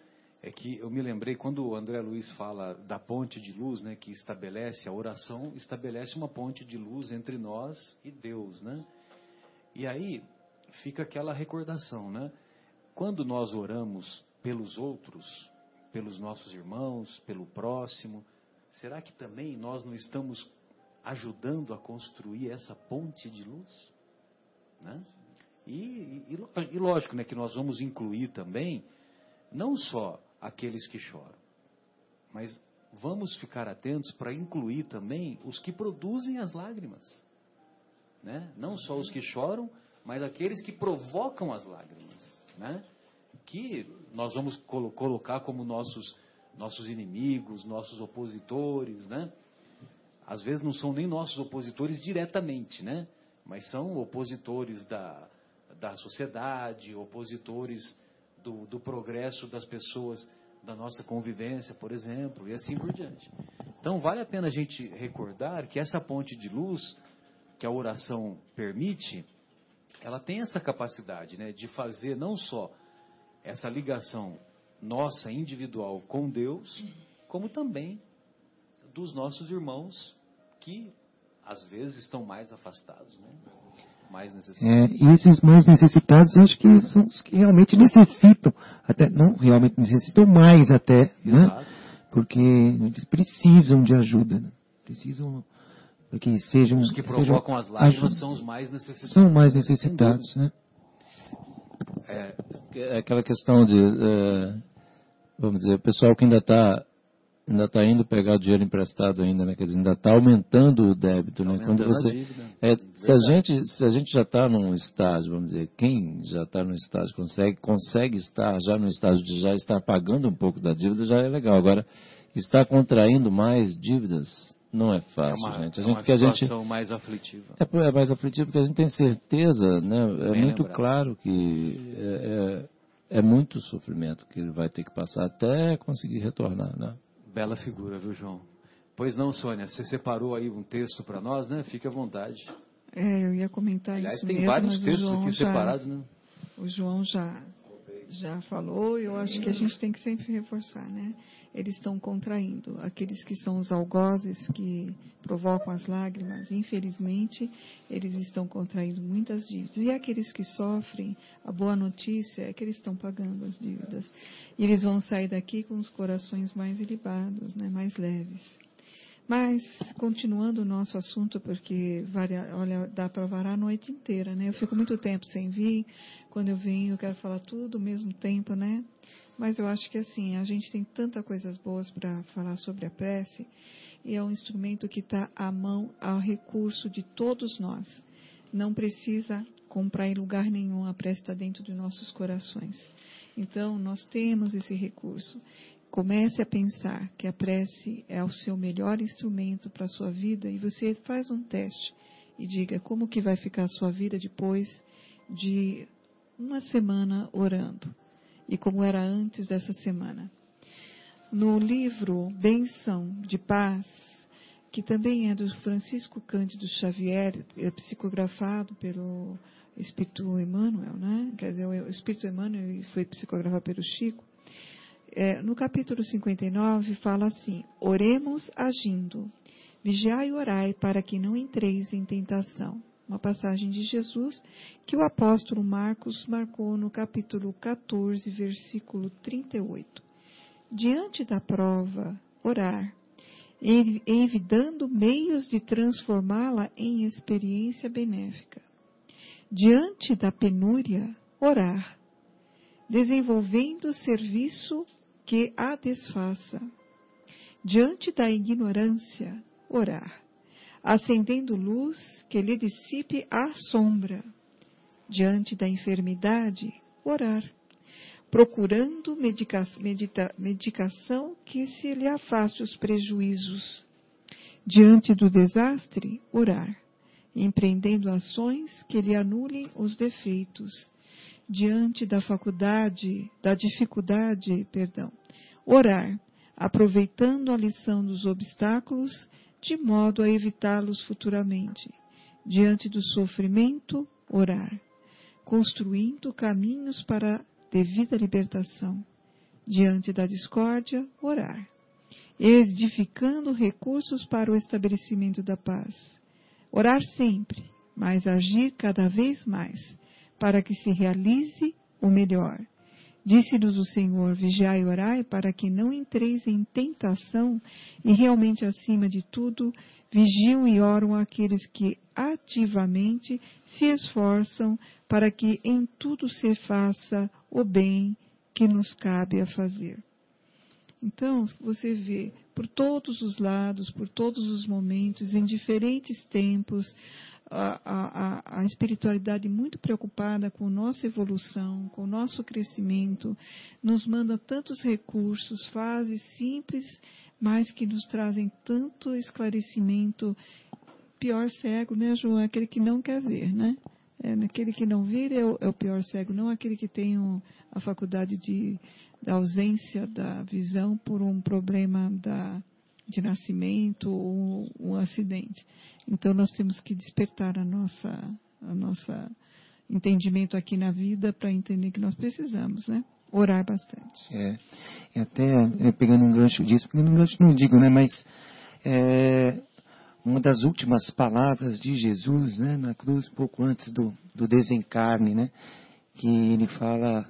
é que eu me lembrei quando o André Luiz fala da ponte de luz, né, que estabelece a oração, estabelece uma ponte de luz entre nós e Deus, né? E aí fica aquela recordação, né? Quando nós oramos pelos outros, pelos nossos irmãos, pelo próximo, será que também nós não estamos ajudando a construir essa ponte de luz? Né? E, e, e lógico né, que nós vamos incluir também, não só aqueles que choram, mas vamos ficar atentos para incluir também os que produzem as lágrimas. Né? Não só os que choram, mas aqueles que provocam as lágrimas. Né? que nós vamos colo colocar como nossos, nossos inimigos, nossos opositores, né? Às vezes não são nem nossos opositores diretamente, né? Mas são opositores da, da sociedade, opositores do, do progresso das pessoas da nossa convivência, por exemplo, e assim por diante. Então, vale a pena a gente recordar que essa ponte de luz que a oração permite, ela tem essa capacidade, né, de fazer não só essa ligação nossa individual com Deus, como também dos nossos irmãos que às vezes estão mais afastados, né? mais necessitados. É, e esses mais necessitados, eu acho que são os que realmente necessitam, até não realmente necessitam mais até, né? Porque eles precisam de ajuda, né? precisam que sejam Os que sejam provocam as lágrimas são os mais necessitados. são mais necessitados, né? É, É aquela questão de, é, vamos dizer, o pessoal que ainda está ainda tá indo pegar o dinheiro emprestado ainda, né? Quer dizer, ainda está aumentando o débito, né? Quando aumentando a você, dívida. é, se a gente se a gente já está num estágio, vamos dizer, quem já está num estágio consegue consegue estar já no estágio de já estar pagando um pouco da dívida já é legal. Agora estar contraindo mais dívidas não é é fácil, uma, gente. A é gente uma que a gente mais aflitiva. é, é mais aflitivo porque a gente tem certeza, né? É Bem muito lembrado. claro que é, é, é muito sofrimento que ele vai ter que passar até conseguir retornar, né? Bela figura, viu, João? Pois não, Sônia, você separou aí um texto para nós, né? Fique à vontade. É, eu ia comentar Aliás, isso tem mesmo, vários textos aqui já- separados, né? O João já, já falou, eu acho que a gente tem que sempre reforçar, né? Eles estão contraindo. Aqueles que são os algozes que provocam as lágrimas, infelizmente, eles estão contraindo muitas dívidas. E aqueles que sofrem, a boa notícia é que eles estão pagando as dívidas. E eles vão sair daqui com os corações mais ilibados, né? mais leves. Mas, continuando o nosso assunto, porque varia- olha, dá para varar a noite inteira, né? Eu fico muito tempo sem vir, quando eu venho eu quero falar tudo ao mesmo tempo, né? Mas eu acho que assim, a gente tem tantas coisas boas para falar sobre a prece, e é um instrumento que está à mão, ao recurso de todos nós. Não precisa comprar em lugar nenhum, a prece está dentro de nossos corações. Então, nós temos esse recurso. Comece a pensar que a prece é o seu melhor instrumento para a sua vida e você faz um teste e diga como que vai ficar a sua vida depois de uma semana orando e como era antes dessa semana. No livro Benção de Paz, que também é do Francisco Cândido Xavier, é psicografado pelo Espírito Emmanuel, né? Quer dizer, o Espírito Emmanuel foi psicografado pelo Chico. É, no capítulo 59 fala assim: Oremos agindo, vigiai e orai para que não entreis em tentação. Uma passagem de Jesus que o apóstolo Marcos marcou no capítulo 14, versículo 38. Diante da prova, orar, evi- evitando meios de transformá-la em experiência benéfica. Diante da penúria, orar, desenvolvendo serviço que a desfaça. Diante da ignorância, orar, acendendo luz que lhe dissipe a sombra. Diante da enfermidade, orar, procurando medica- medita- medicação que se lhe afaste os prejuízos. Diante do desastre, orar, empreendendo ações que lhe anulem os defeitos. Diante da faculdade, da dificuldade, perdão, orar, aproveitando a lição dos obstáculos, de modo a evitá-los futuramente. Diante do sofrimento, orar, construindo caminhos para a devida libertação. Diante da discórdia, orar, edificando recursos para o estabelecimento da paz. Orar sempre, mas agir cada vez mais, para que se realize o melhor. Disse-nos o Senhor: Vigiai e orai para que não entreis em tentação, e realmente, acima de tudo, vigiam e oram aqueles que ativamente se esforçam para que em tudo se faça o bem que nos cabe a fazer. Então, você vê por todos os lados, por todos os momentos, em diferentes tempos, a, a, a espiritualidade muito preocupada com nossa evolução, com nosso crescimento, nos manda tantos recursos, fases simples, mas que nos trazem tanto esclarecimento. Pior cego, né, João? É aquele que não quer ver, né? É, aquele que não vira é o, é o pior cego, não aquele que tem a faculdade de, da ausência da visão por um problema da, de nascimento ou um acidente. Então nós temos que despertar a nossa, a nossa entendimento aqui na vida para entender que nós precisamos, né? Orar bastante. É, e até é, pegando um gancho disso, pegando um gancho não digo, né? Mas é, uma das últimas palavras de Jesus, né, na cruz, pouco antes do, do desencarne, né? Que ele fala,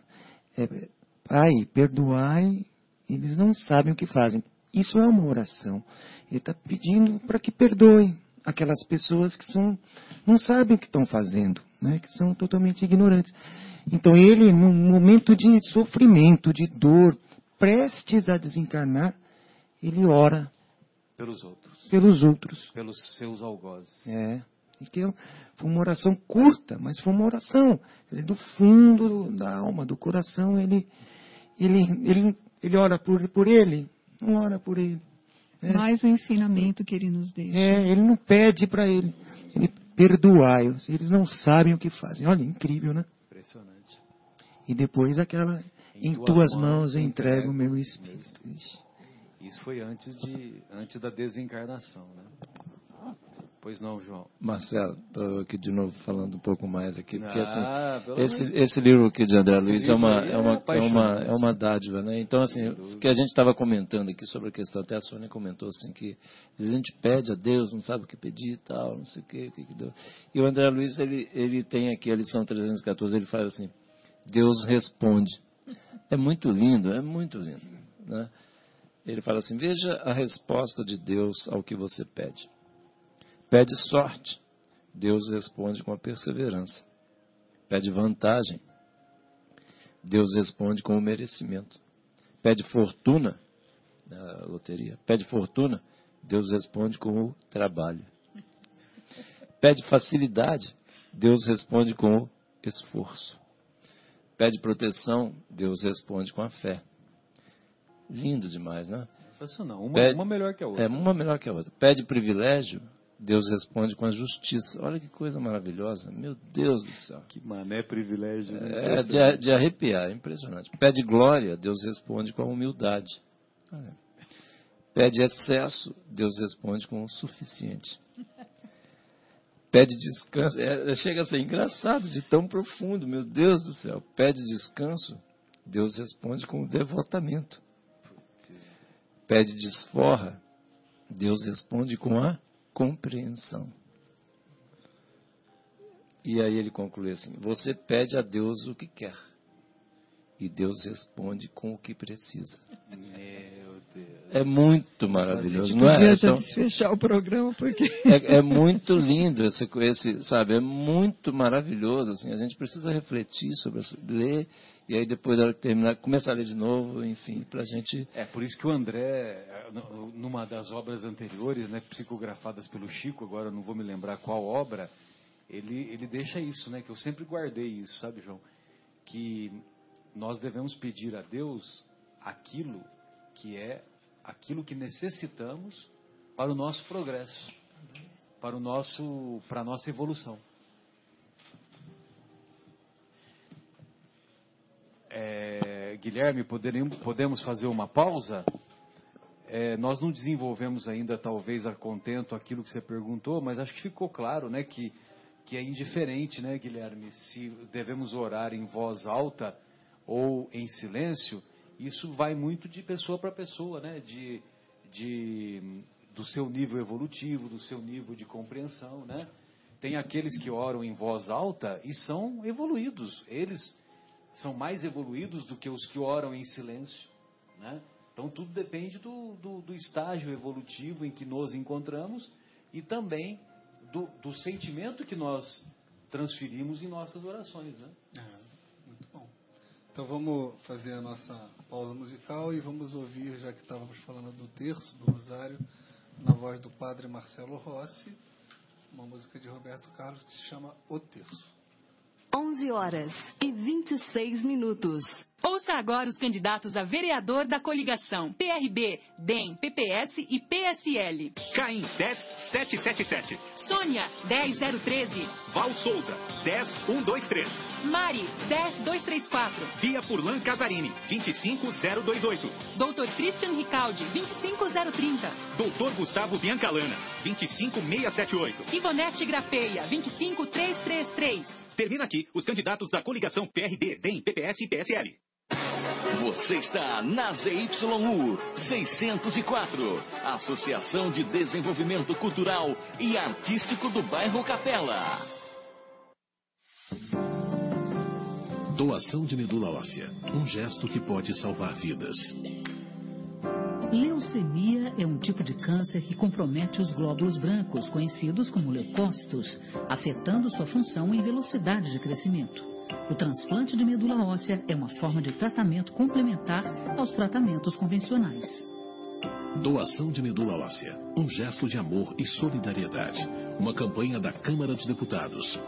é, Pai, perdoai, eles não sabem o que fazem. Isso é uma oração. Ele está pedindo para que perdoe aquelas pessoas que são, não sabem o que estão fazendo, né? que são totalmente ignorantes. Então ele, num momento de sofrimento, de dor, prestes a desencarnar, ele ora pelos outros. Pelos outros. Pelos seus algozes. É. E que foi uma oração curta, mas foi uma oração. Dizer, do fundo da alma, do coração, ele, ele, ele, ele ora por, por ele, não ora por ele. É. Mais o ensinamento que ele nos deixa. É, ele não pede para ele. Ele perdoai-os. Eles não sabem o que fazem. Olha, incrível, né? Impressionante. E depois aquela, em, em tuas, tuas mãos, eu entrego o meu espírito. Isso foi antes, de, antes da desencarnação, né? Pois não, João. Marcelo, estou aqui de novo falando um pouco mais aqui, porque ah, assim, esse, esse livro aqui de André Luiz é uma, é, uma, é, uma, é uma dádiva, né? Então, assim, o que a gente estava comentando aqui sobre a questão, até a Sônia comentou assim, que a gente pede a Deus, não sabe o que pedir e tal, não sei o que, o que, que deu. E o André Luiz, ele, ele tem aqui a lição 314, ele fala assim, Deus responde. É muito lindo, é muito lindo, né? Ele fala assim, veja a resposta de Deus ao que você pede. Pede sorte, Deus responde com a perseverança. Pede vantagem, Deus responde com o merecimento. Pede fortuna, na loteria, pede fortuna, Deus responde com o trabalho. Pede facilidade, Deus responde com o esforço. Pede proteção, Deus responde com a fé. Lindo demais, né? Sensacional. Uma, Pede, uma melhor que a outra. É, uma melhor que a outra. Pede privilégio, Deus responde com a justiça. Olha que coisa maravilhosa. Meu Deus do céu. Que mané privilégio. Né? É de, de, arrepiar, é impressionante. Pede glória, Deus responde com a humildade. Pede excesso, Deus responde com o suficiente. Pede descanso, é, é, chega a ser engraçado de tão profundo, meu Deus do céu. Pede descanso, Deus responde com o devotamento. Pede desforra, Deus responde com a compreensão. E aí ele conclui assim: Você pede a Deus o que quer. E Deus responde com o que precisa. Meu Deus. É muito maravilhoso, não é? Então, fechar o programa porque é, é, muito lindo esse, esse, sabe? É muito maravilhoso. Assim, a gente precisa refletir sobre isso, ler e aí depois da hora terminar, começar a ler de novo, enfim, para a gente... É, por isso que o André, numa das obras anteriores, né, psicografadas pelo Chico, agora não vou me lembrar qual obra, ele, ele deixa isso, né, que eu sempre guardei isso, sabe, João? Que nós devemos pedir a Deus aquilo que é aquilo que necessitamos para o nosso progresso, para o nosso para a nossa evolução. É, Guilherme, podemos fazer uma pausa? É, nós não desenvolvemos ainda, talvez, a contento aquilo que você perguntou, mas acho que ficou claro, né, que, que é indiferente, né, Guilherme, se devemos orar em voz alta ou em silêncio, isso vai muito de pessoa para pessoa, né, de, de, do seu nível evolutivo, do seu nível de compreensão, né. Tem aqueles que oram em voz alta e são evoluídos, eles são mais evoluídos do que os que oram em silêncio. Né? Então tudo depende do, do, do, estágio evolutivo em que nos encontramos e também do, do sentimento que nós transferimos em nossas orações. Né? É, muito bom. Então vamos fazer a nossa pausa musical e vamos ouvir, já que estávamos falando do terço, do rosário, na voz do padre Marcelo Rossi, uma música de Roberto Carlos que se chama O Terço. 11 horas e 26 minutos. Ouça agora os candidatos a vereador da coligação PRB, DEM, PPS e PSL. Caim 10777. Sônia 10013. Val Souza 10123. Mari 10234. Bia Furlan Casarini 25028. Doutor Christian Ricaldi 25030. Doutor Gustavo Biancalana 25678. Ivonete Grapeia 25333. Termina aqui os candidatos da coligação PRB, DEM, PPS e PSL. Você está na ZYU 604, Associação de Desenvolvimento Cultural e Artístico do Bairro Capela. Doação de medula óssea, um gesto que pode salvar vidas. Leucemia é um tipo de câncer que compromete os glóbulos brancos, conhecidos como leucócitos, afetando sua função e velocidade de crescimento. O transplante de medula óssea é uma forma de tratamento complementar aos tratamentos convencionais. Doação de medula óssea, um gesto de amor e solidariedade. Uma campanha da Câmara dos Deputados.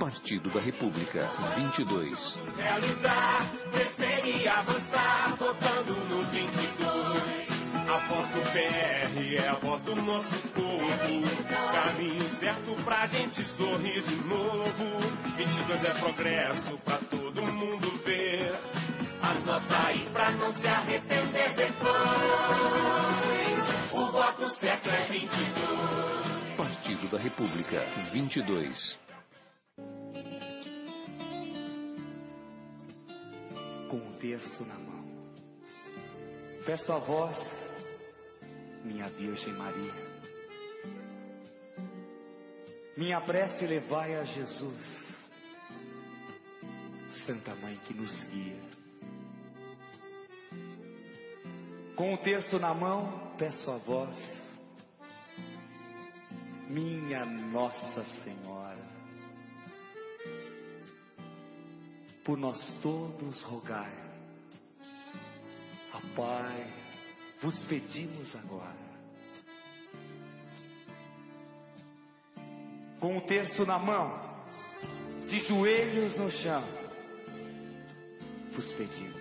Partido da República 22. Realizar, crescer e avançar, votando no 22. A voz do PR é a voz do nosso povo. Caminho certo pra gente sorrir de novo. 22 é progresso pra todo mundo ver. Anota aí pra não se arrepender depois. O voto certo é 22. Partido da República 22. Com o terço na mão. Peço a vós, minha Virgem Maria, minha prece levai a Jesus, Santa Mãe que nos guia. Com o terço na mão, peço a vós, minha Nossa Senhora, por nós todos rogai. A Pai, vos pedimos agora. Com o terço na mão, de joelhos no chão, vos pedimos.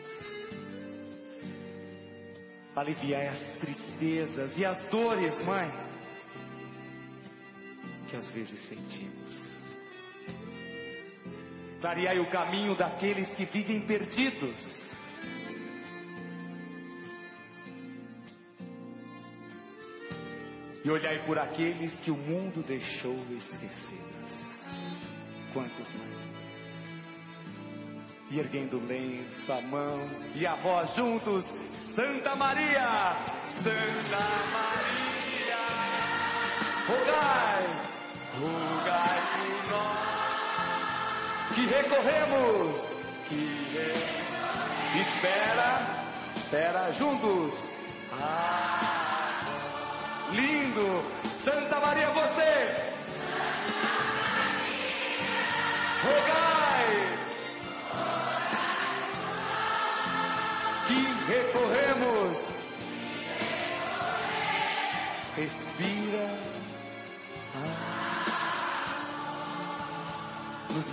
Aliviai as tristezas e as dores, Mãe, que às vezes sentimos. Clareai o caminho daqueles que vivem perdidos. E olhai por aqueles que o mundo deixou esquecidos. Quantos mais? E erguendo o lenço, a mão e a voz juntos, Santa Maria, Santa Maria, rogai, rogai por nós, que recorremos, que re... espera, espera juntos. Ah, lindo. Santa Maria, você. Rogai. Que recorremos. Respira.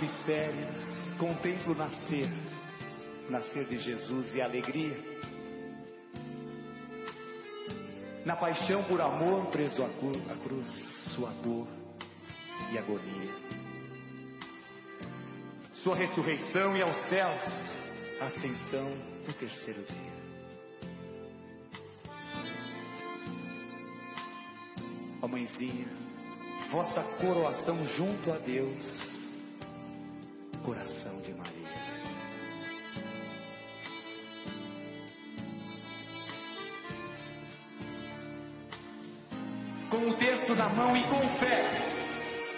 Mistérios, contemplo nascer, nascer de Jesus e alegria. Na paixão por amor, preso à cruz, sua dor e agonia. Sua ressurreição e aos céus, ascensão no terceiro dia. Ó mãezinha, vossa coroação junto a Deus, coração de Maria. com o texto na mão e com fé,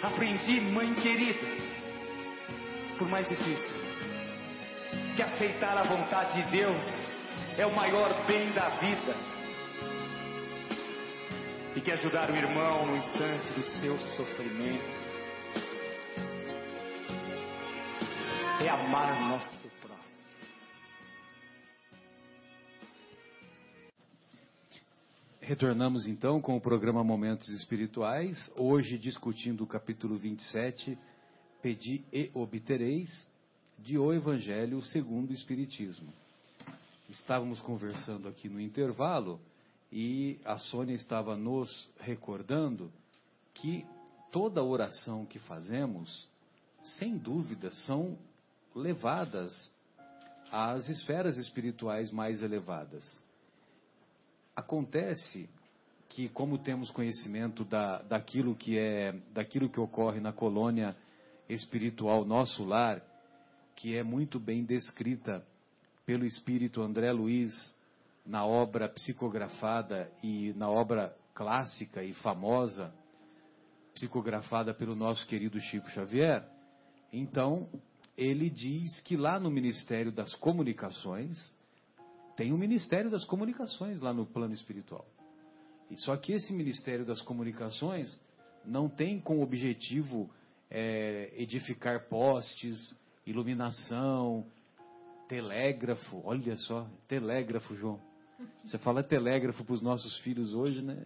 aprendi, mãe querida, por mais difícil, que aceitar a vontade de Deus é o maior bem da vida. E que ajudar o irmão no instante do seu sofrimento é amar nosso Retornamos então com o programa Momentos Espirituais, hoje discutindo o capítulo 27, Pedi e Obtereis, de O Evangelho segundo o Espiritismo. Estávamos conversando aqui no intervalo e a Sônia estava nos recordando que toda oração que fazemos, sem dúvida, são levadas às esferas espirituais mais elevadas acontece que como temos conhecimento da, daquilo que é daquilo que ocorre na colônia espiritual nosso lar, que é muito bem descrita pelo espírito André Luiz na obra psicografada e na obra clássica e famosa psicografada pelo nosso querido Chico Xavier. Então, ele diz que lá no Ministério das Comunicações tem o um Ministério das Comunicações lá no plano espiritual. E só que esse Ministério das Comunicações não tem como objetivo é, edificar postes, iluminação, telégrafo. Olha só, telégrafo, João. Você fala telégrafo para os nossos filhos hoje, né?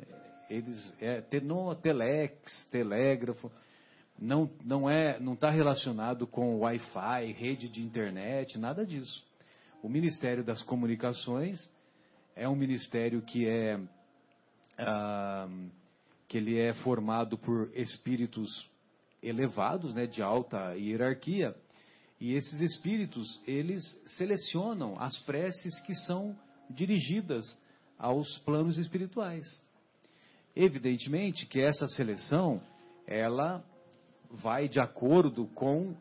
Eles é não, telex, telégrafo. Não não é não está relacionado com Wi-Fi, rede de internet, nada disso. O Ministério das Comunicações é um ministério que é ah, que ele é formado por espíritos elevados, né, de alta hierarquia, e esses espíritos eles selecionam as preces que são dirigidas aos planos espirituais. Evidentemente que essa seleção ela vai de acordo com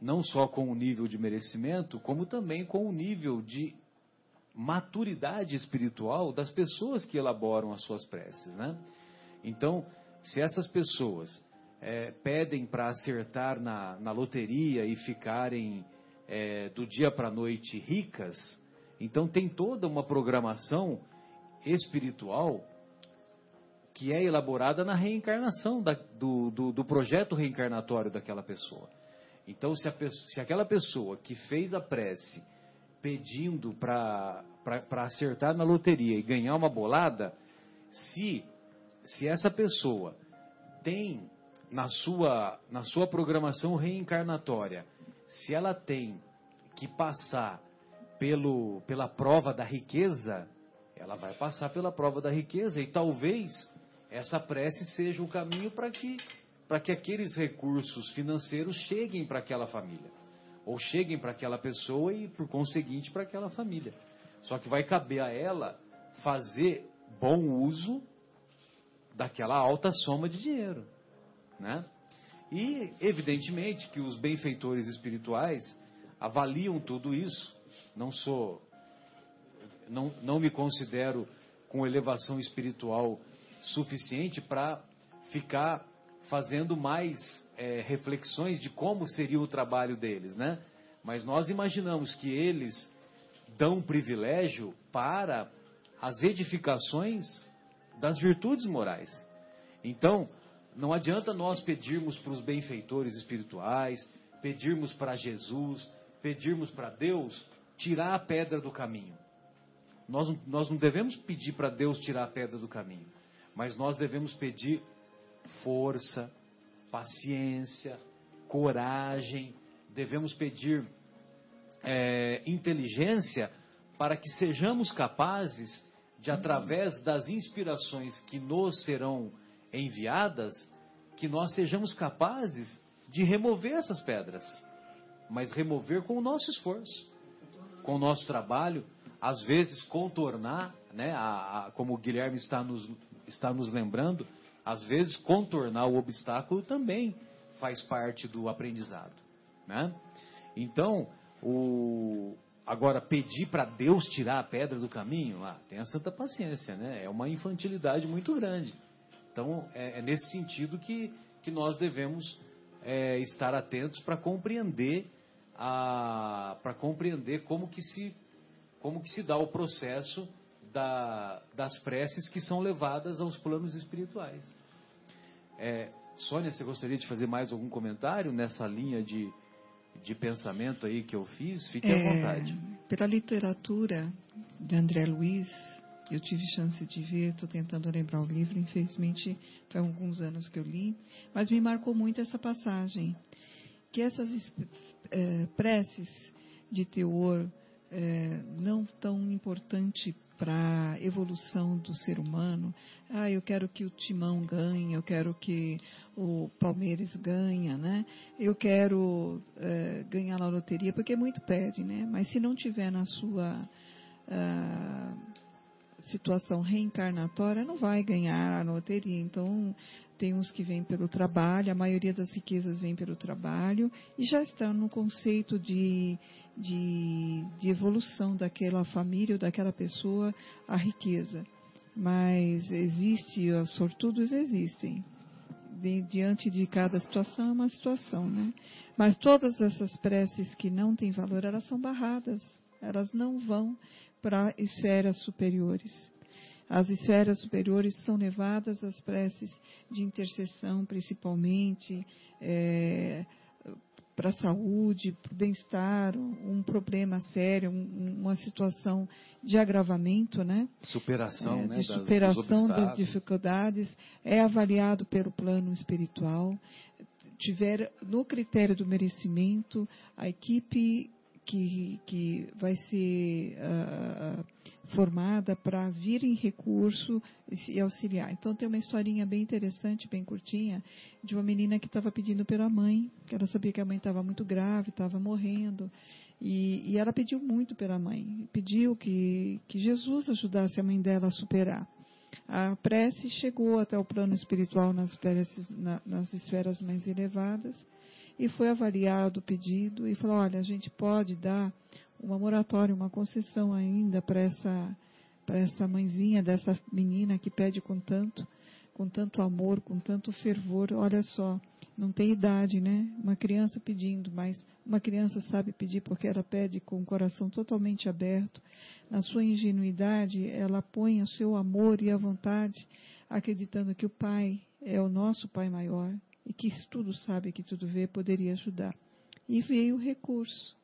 não só com o nível de merecimento, como também com o nível de maturidade espiritual das pessoas que elaboram as suas preces, né? Então, se essas pessoas é, pedem para acertar na, na, loteria e ficarem é, do dia para a noite ricas, então tem toda uma programação espiritual que é elaborada na reencarnação da, do, do, do, projeto reencarnatório daquela pessoa. Então, se, a, se aquela pessoa que fez a prece pedindo para acertar na loteria e ganhar uma bolada, se, se essa pessoa tem na sua, na sua programação reencarnatória, se ela tem que passar pelo, pela prova da riqueza, ela vai passar pela prova da riqueza e talvez essa prece seja o caminho para que, que aqueles recursos financeiros cheguem para aquela família ou cheguem para aquela pessoa e, por conseguinte, para aquela família. Só que vai caber a ela fazer bom uso daquela alta soma de dinheiro, né? E evidentemente que os benfeitores espirituais avaliam tudo isso. Não sou, não, não me considero com elevação espiritual suficiente para ficar fazendo mais é, reflexões de como seria o trabalho deles, né? Mas nós imaginamos que eles dão privilégio para as edificações das virtudes morais. Então, não adianta nós pedirmos para os benfeitores espirituais, pedirmos para Jesus, pedirmos para Deus tirar a pedra do caminho. Nós, nós não devemos pedir para Deus tirar a pedra do caminho, mas nós devemos pedir força, paciência, coragem, devemos pedir é, inteligência para que sejamos capazes de, através das inspirações que nos serão enviadas, que nós sejamos capazes de remover essas pedras, mas remover com o nosso esforço, com o nosso trabalho, às vezes contornar, né, a, a, como o Guilherme está nos, está nos lembrando, às vezes, contornar o obstáculo também faz parte do aprendizado. Né? Então, o... agora, pedir para Deus tirar a pedra do caminho, ah, tenha santa paciência, né? é uma infantilidade muito grande. Então, é, é nesse sentido que, que nós devemos é, estar atentos para compreender para compreender como que se como que se dá o processo da, das preces que são levadas aos planos espirituais. É, Sônia, você gostaria de fazer mais algum comentário nessa linha de, de pensamento aí que eu fiz? Fique é, à vontade. Pela literatura de André Luiz, eu tive chance de ver, estou tentando lembrar o livro, infelizmente faz alguns anos que eu li, mas me marcou muito essa passagem, que essas é, preces de teor é, não tão importante para a evolução do ser humano. Ah, eu quero que o Timão ganhe, eu quero que o Palmeiras ganhe, né? Eu quero é, ganhar na loteria, porque muito pede, né? Mas se não tiver na sua... Ah, situação reencarnatória não vai ganhar a loteria. Então, tem uns que vêm pelo trabalho, a maioria das riquezas vem pelo trabalho e já estão no conceito de, de, de evolução daquela família ou daquela pessoa a riqueza. Mas existe, os sortudos existem. Diante de cada situação é uma situação, né? Mas todas essas preces que não têm valor, elas são barradas. Elas não vão para esferas superiores. As esferas superiores são levadas às preces de intercessão, principalmente é, para a saúde, para o bem-estar, um problema sério, um, uma situação de agravamento, né? Superação, é, né? De superação das, das dificuldades, é avaliado pelo plano espiritual. Tiver no critério do merecimento, a equipe que, que vai ser uh, formada para vir em recurso e auxiliar. Então tem uma historinha bem interessante, bem curtinha, de uma menina que estava pedindo pela mãe, que ela sabia que a mãe estava muito grave, estava morrendo. E, e, ela pediu muito pela mãe, pediu que, que Jesus ajudasse a mãe dela a superar. A prece chegou até o plano espiritual nas, preces, na, nas esferas mais elevadas e foi avaliado o pedido e falou: olha, a gente pode dar uma moratória, uma concessão ainda para essa, para essa mãezinha dessa menina que pede com tanto, com tanto amor, com tanto fervor. Olha só, não tem idade, né? Uma criança pedindo, mas uma criança sabe pedir porque ela pede com o coração totalmente aberto. Na sua ingenuidade, ela põe o seu amor e a vontade, acreditando que o Pai é o nosso Pai maior e que tudo sabe, que tudo vê, poderia ajudar. E veio o recurso.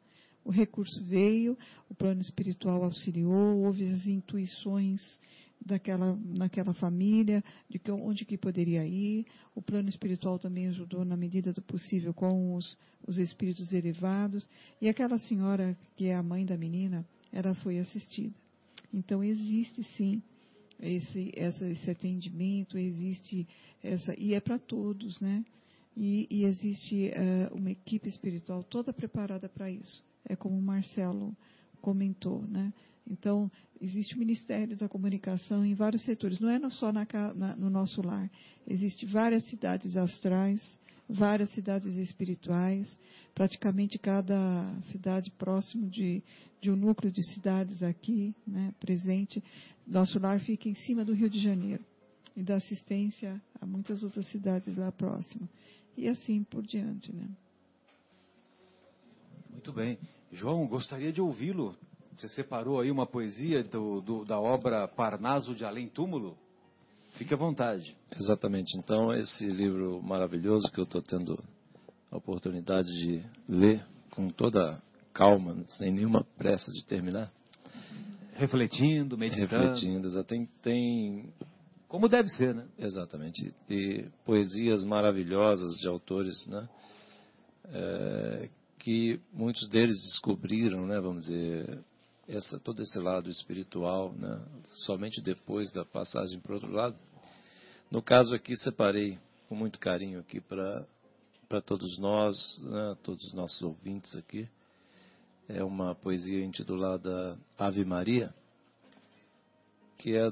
O recurso veio, o plano espiritual auxiliou, houve as intuições daquela, naquela família, de que, onde que poderia ir. O plano espiritual também ajudou na medida do possível com os, os espíritos elevados. E aquela senhora, que é a mãe da menina, ela foi assistida. Então existe sim esse, essa, esse atendimento, existe essa, e é para todos, né? E, e existe uh, uma equipe espiritual toda preparada para isso. É como o Marcelo comentou, né? Então, existe o Ministério da Comunicação em vários setores, não é só na, na, no nosso lar. Existem várias cidades astrais, várias cidades espirituais, praticamente cada cidade próximo de, de um núcleo de cidades aqui, né, presente. Nosso lar fica em cima do Rio de Janeiro e dá assistência a muitas outras cidades lá próximas. E assim por diante, né? Muito bem. João, gostaria de ouvi-lo. Você separou aí uma poesia do, do, da obra Parnaso de Além Túmulo? Fique à vontade. Exatamente. Então, esse livro maravilhoso que eu estou tendo a oportunidade de ler com toda calma, sem nenhuma pressa de terminar. Refletindo, meditando. Refletindo, exatamente. Tem, Como deve ser, né? Exatamente. E poesias maravilhosas de autores, né? É, que muitos deles descobriram, né? Vamos dizer, essa, todo esse lado espiritual, né? Somente depois da passagem para o outro lado. No caso aqui, separei com muito carinho aqui para todos nós, né, todos os nossos ouvintes aqui. É uma poesia intitulada Ave Maria, que é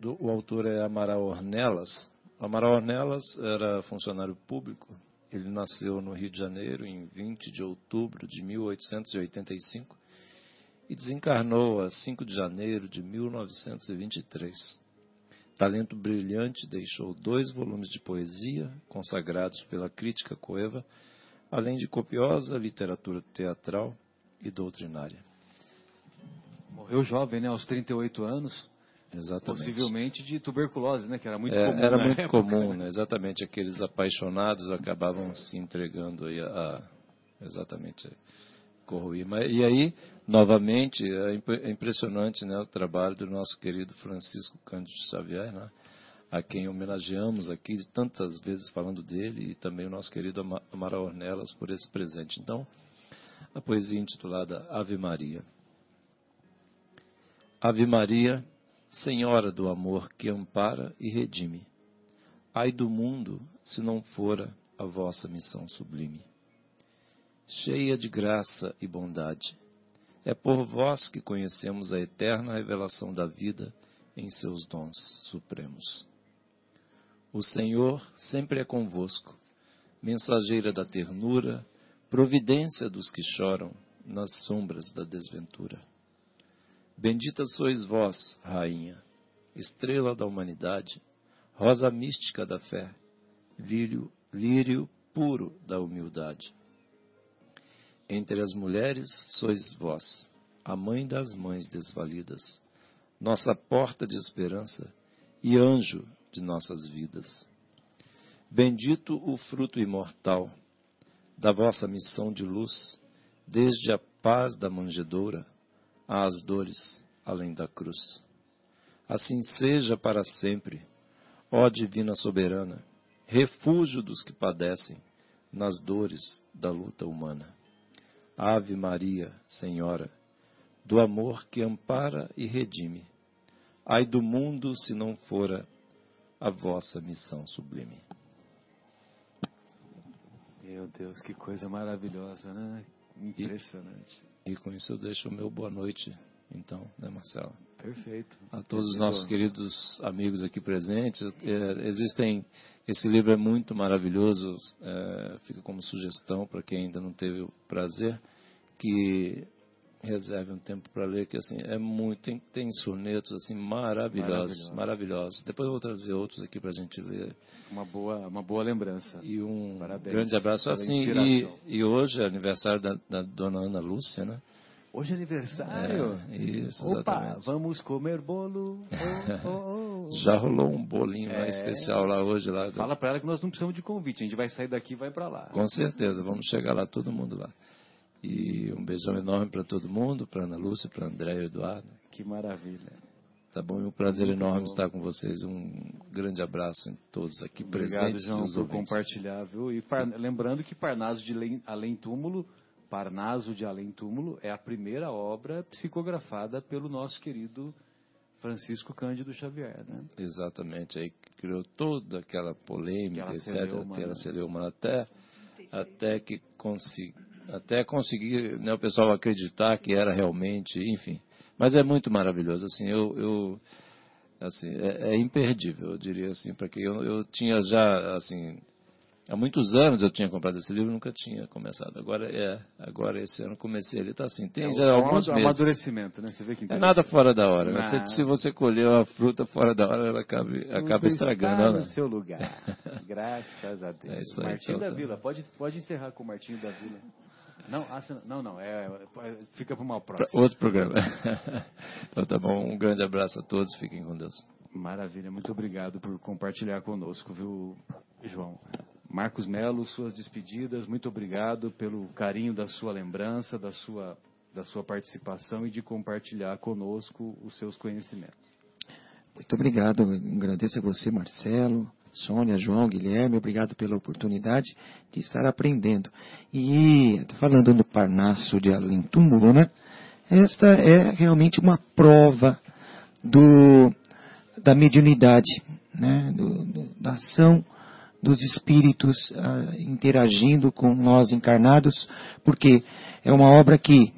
do, o autor é Amaral Ornelas. Amaral Ornelas era funcionário público. Ele nasceu no Rio de Janeiro em 20 de outubro de 1885 e desencarnou a 5 de janeiro de 1923. Talento brilhante, deixou dois volumes de poesia, consagrados pela crítica coeva, além de copiosa literatura teatral e doutrinária. Morreu jovem, né, aos 38 anos. Exatamente. Possivelmente de tuberculose, né, que era muito é, comum. Era muito época, comum, né? né? exatamente. Aqueles apaixonados acabavam se entregando aí a, exatamente corroir. Mas, e aí, novamente, é impressionante né, o trabalho do nosso querido Francisco Cândido Xavier, né, a quem homenageamos aqui tantas vezes falando dele, e também o nosso querido Amaral Ornelas por esse presente. Então, a poesia intitulada Ave Maria. Ave Maria, Senhora do amor que ampara e redime. Ai do mundo se não fora a vossa missão sublime cheia de graça e bondade. É por vós que conhecemos a eterna revelação da vida em seus dons supremos. O Senhor sempre é convosco, mensageira da ternura, providência dos que choram nas sombras da desventura. Bendita sois vós, Rainha, estrela da humanidade, rosa mística da fé, lírio, lírio puro da humildade. Entre as mulheres sois vós, a mãe das mães desvalidas, nossa porta de esperança e anjo de nossas vidas. Bendito o fruto imortal da vossa missão de luz, desde a paz da manjedoura às dores além da cruz. Assim seja para sempre, ó Divina Soberana, refúgio dos que padecem nas dores da luta humana. Ave Maria, Senhora, do amor que ampara e redime. Ai do mundo se não fora a vossa missão sublime. Meu Deus, que coisa maravilhosa, né? Impressionante. E, com isso eu deixo o meu boa noite, então, né, Marcelo? Perfeito. A todos os nossos queridos amigos aqui presentes. É, existem. Esse livro é muito maravilhoso, é, fica como sugestão para quem ainda não teve o prazer, que reserve um tempo para ler, que assim, é muito, tem, tem sonetos assim maravilhosos, maravilhosos. Depois eu vou trazer outros aqui para a gente ler. Uma boa, uma boa lembrança. E um Parabéns grande abraço assim. E, e, hoje é aniversário da, da, dona Ana Lúcia, né? Hoje é aniversário? É, isso, Opa, exatamente. vamos comer bolo. Oh, oh, oh. Já rolou um bolinho É. lá especial lá hoje. Lá. Fala para ela que nós não precisamos de convite, a gente vai sair daqui e vai para lá. Com certeza, vamos chegar lá, todo mundo lá. E um beijão enorme para todo mundo, para Ana Lúcia, para André e Eduardo. Que maravilha. Tá bom? E um prazer Muito enorme bom. estar com vocês. Um grande abraço em todos aqui Obrigado, presentes e João, por compartilhar, viu? E par- lembrando que Parnaso de Além- Túmulo, Parnaso de Além Túmulo é a primeira obra psicografada pelo nosso querido Francisco Cândido Xavier, né? Exatamente, aí criou toda aquela polêmica, Aquela etc. celeuma, Aquela né? até, até que consegui, até conseguir né, o pessoal acreditar que era realmente, enfim. Mas é muito maravilhoso, assim, eu, eu assim, é, é imperdível, eu diria assim, para que eu, eu tinha já, assim, há muitos anos eu tinha comprado esse livro, nunca tinha começado. Agora é, agora esse ano comecei, ele está assim, tem É, já alguns meses. amadurecimento, né? Você vê que É nada fora da hora. né? Não. Se, você colher a fruta fora da hora, ela acaba, acaba estragando. está né? no seu lugar. Graças a Deus. É isso aí, Martinho então, da. Vila, pode, pode encerrar com o Martinho da Vila. Não, não, não, é, é- fica para uma próxima. outro programa. então tá bom, um grande abraço a todos, fiquem com Deus. Maravilha, muito obrigado por compartilhar conosco, viu, João? Marcos Melo, suas despedidas, muito obrigado pelo carinho da sua lembrança, da sua, da sua participação e de compartilhar conosco os seus conhecimentos. Muito obrigado. Agradeço a você, Marcelo, Sônia, João, Guilherme. Obrigado pela oportunidade de estar aprendendo. E falando do Parnaso de Além Túmulo, né? Esta é realmente uma prova do, da mediunidade, né? Do- do- da ação dos espíritos ah, interagindo com nós encarnados, porque é uma obra que,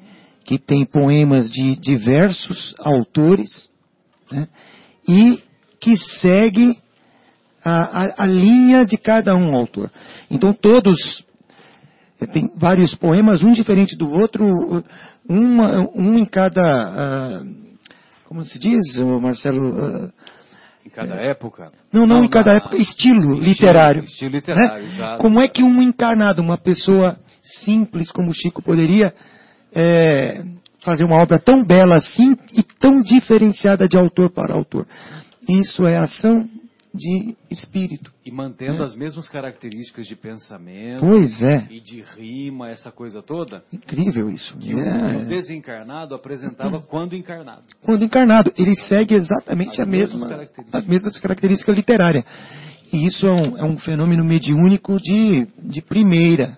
que tem poemas de diversos autores, né? e que segue a, a- a linha de cada um autor. Então todos eh, tem vários poemas, um diferente do outro, uma- um em cada, ah, como se diz, Marcelo? Ah, Em cada época? não, não, em cada na- época, estilo, literário. Estilo literário, né? exato. Como é que um encarnado, uma pessoa simples como o Chico poderia eh, fazer uma obra tão bela assim e tão diferenciada de autor para autor? Isso é ação de espírito. E mantendo É. as mesmas características de pensamento Pois é. e de rima, essa coisa toda, Incrível isso. que o- É. o desencarnado apresentava quando encarnado. Quando encarnado, ele segue exatamente As a mesmas mesma, características. as mesmas características literárias. E isso é um, é um fenômeno mediúnico de, de primeira.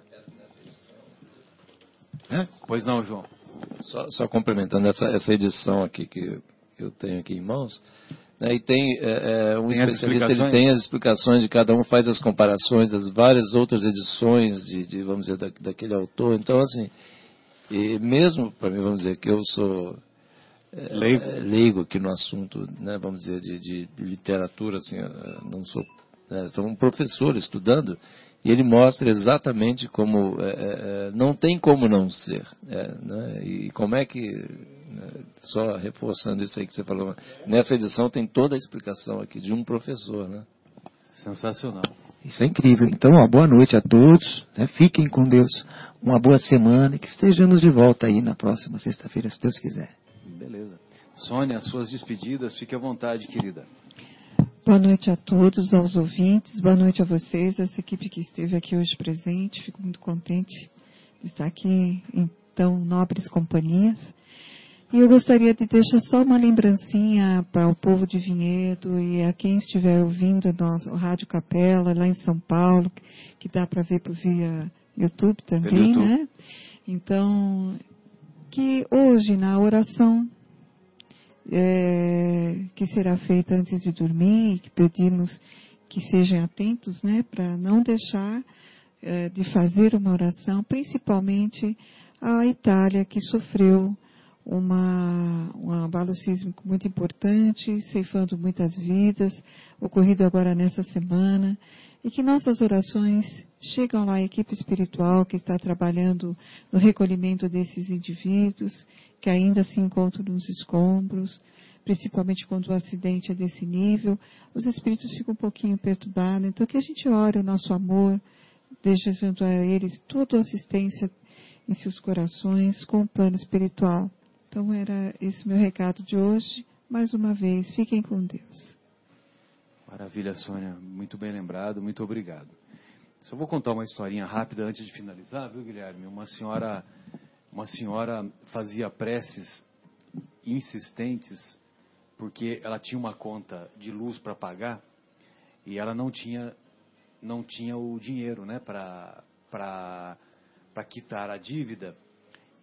Pois não, João? Só, só complementando essa, essa edição aqui que eu tenho aqui em mãos, né, e tem é, é, um Tem especialista, ele tem as explicações de cada um, faz as comparações das várias outras edições de, de, vamos dizer, da, daquele autor. Então, assim, e mesmo para mim, vamos dizer que eu sou é, leigo. É, leigo aqui no assunto, né, vamos dizer, de, de, literatura, assim, não sou, né, sou um professor estudando, e ele mostra exatamente como é, é, não tem como não ser. Né, e como é que, só reforçando isso aí que você falou, nessa edição tem toda a explicação aqui de um professor. Né? Sensacional. Isso é incrível. Então, uma boa noite a todos. Né? Fiquem com Deus. Uma boa semana e que estejamos de volta aí na próxima sexta-feira, se Deus quiser. Beleza. Sônia, suas despedidas, fique à vontade, querida. Boa noite a todos, aos ouvintes, boa noite a vocês, essa equipe que esteve aqui hoje presente. Fico muito contente de estar aqui em tão nobres companhias. E eu gostaria de deixar só uma lembrancinha para o povo de Vinhedo e a quem estiver ouvindo nosso Rádio Capela lá em São Paulo, que dá para ver por via YouTube também, YouTube. né? Então, que hoje na oração é, que será feita antes de dormir, que pedimos que sejam atentos, né, para não deixar é, de fazer uma oração, principalmente a Itália que sofreu uma, um abalo sísmico muito importante, ceifando muitas vidas, ocorrido agora nessa semana, e que nossas orações chegam lá à equipe espiritual que está trabalhando no recolhimento desses indivíduos que ainda se encontram nos escombros, principalmente quando o acidente é desse nível, os espíritos ficam um pouquinho perturbados. Então, que a gente ore o nosso amor, desejando a eles toda a assistência em seus corações com o plano espiritual. Então era esse meu recado de hoje. Mais uma vez, fiquem com Deus. Maravilha, Sônia. Muito bem lembrado. Muito obrigado. Só vou contar uma historinha rápida antes de finalizar, viu, Guilherme? Uma senhora, uma senhora fazia preces insistentes porque ela tinha uma conta de luz para pagar e ela não tinha não tinha o dinheiro, né, para para quitar a dívida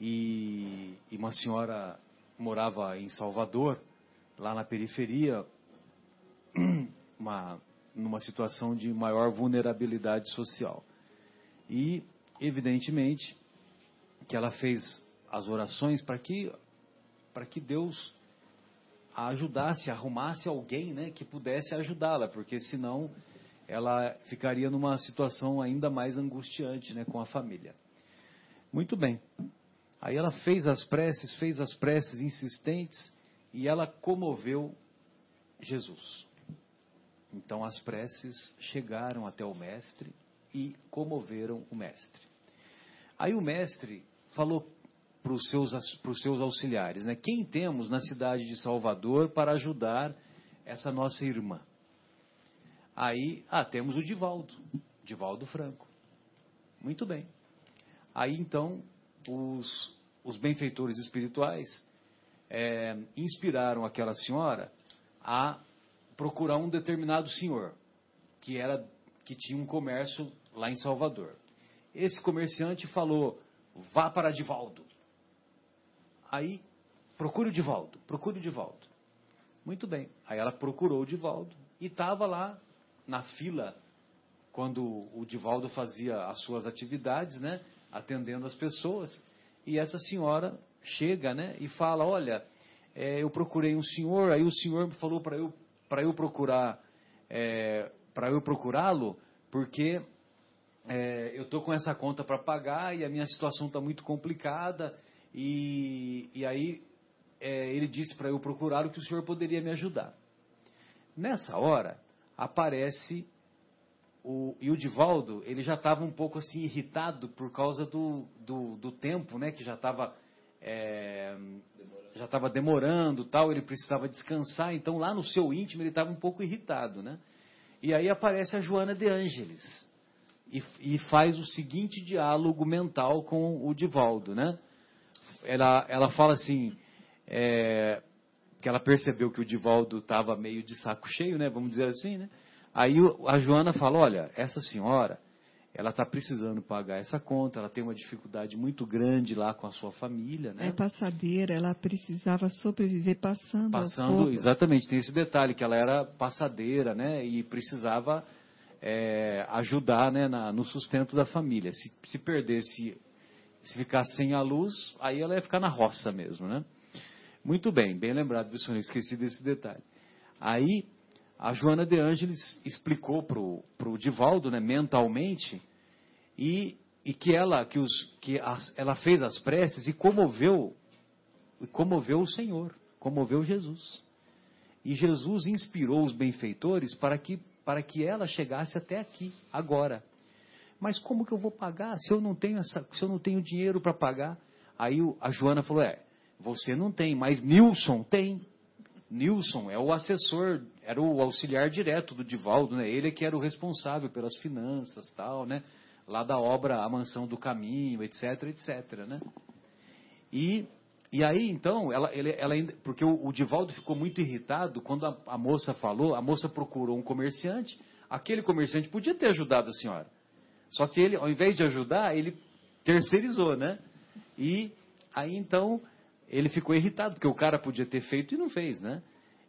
e, e uma senhora morava em Salvador, lá na periferia, uma, numa situação de maior vulnerabilidade social. E, evidentemente, que ela fez as orações para que, para que Deus a ajudasse, arrumasse alguém né, que pudesse ajudá-la, porque senão ela ficaria numa situação ainda mais angustiante né, com a família. Muito bem. Aí ela fez as preces, fez as preces insistentes e ela comoveu Jesus. Então as preces chegaram até o mestre e comoveram o mestre. Aí o mestre falou para os seus, seus auxiliares, né? Quem temos na cidade de Salvador para ajudar essa nossa irmã? Aí, ah, temos o Divaldo, Divaldo Franco. Muito bem. Aí então os, os benfeitores espirituais é, inspiraram aquela senhora a procurar um determinado senhor que era que tinha um comércio lá em Salvador. Esse comerciante falou: "Vá para Divaldo". Aí procure o Divaldo, procure o Divaldo. Muito bem. Aí ela procurou o Divaldo e estava lá na fila quando o Divaldo fazia as suas atividades, né? Atendendo as pessoas. E essa senhora chega né, e fala: Olha, é, eu procurei um senhor, aí o senhor falou para eu, eu procurar é, para eu procurá-lo, porque é, eu estou com essa conta para pagar e a minha situação está muito complicada. E, e aí é, ele disse para eu procurá-lo que o senhor poderia me ajudar. Nessa hora, aparece o, e o Divaldo, ele já estava um pouco assim irritado por causa do, do, do tempo, né? Que já estava é, já estava demorando, tal. Ele precisava descansar. Então lá no seu íntimo ele estava um pouco irritado, né? E aí aparece a Joana de Ângeles e, e faz o seguinte diálogo mental com o Divaldo, né? Ela, ela fala assim, é, que ela percebeu que o Divaldo estava meio de saco cheio, né? Vamos dizer assim, né? Aí a Joana fala: olha, essa senhora, ela está precisando pagar essa conta, ela tem uma dificuldade muito grande lá com a sua família, né? É passadeira, ela precisava sobreviver passando. Passando, exatamente, tem esse detalhe que ela era passadeira, né? E precisava é, ajudar, né, na, no sustento da família. Se, se perdesse, se ficasse sem a luz, aí ela ia ficar na roça mesmo, né? Muito bem, bem lembrado, viu, senhor? Esqueci desse detalhe. Aí, a Joana de Ângeles explicou para o Divaldo, né, mentalmente, e, e que ela que, os, que as, ela fez as preces e comoveu, comoveu o Senhor, comoveu Jesus. E Jesus inspirou os benfeitores para que, para que ela chegasse até aqui, agora. Mas como que eu vou pagar se eu não tenho, essa, se eu não tenho dinheiro para pagar? Aí a Joana falou: É, você não tem, mas Nilson tem. Nilson é o assessor, era o auxiliar direto do Divaldo, né? Ele é que era o responsável pelas finanças, tal, né? Lá da obra A Mansão do Caminho, etc, etc, né? E, e aí, então, ela, ele, ela porque o, o, Divaldo ficou muito irritado quando a, a moça falou, a moça procurou um comerciante, aquele comerciante podia ter ajudado a senhora. Só que ele, ao invés de ajudar, ele terceirizou, né? E aí, então, ele ficou irritado, porque o cara podia ter feito e não fez, né?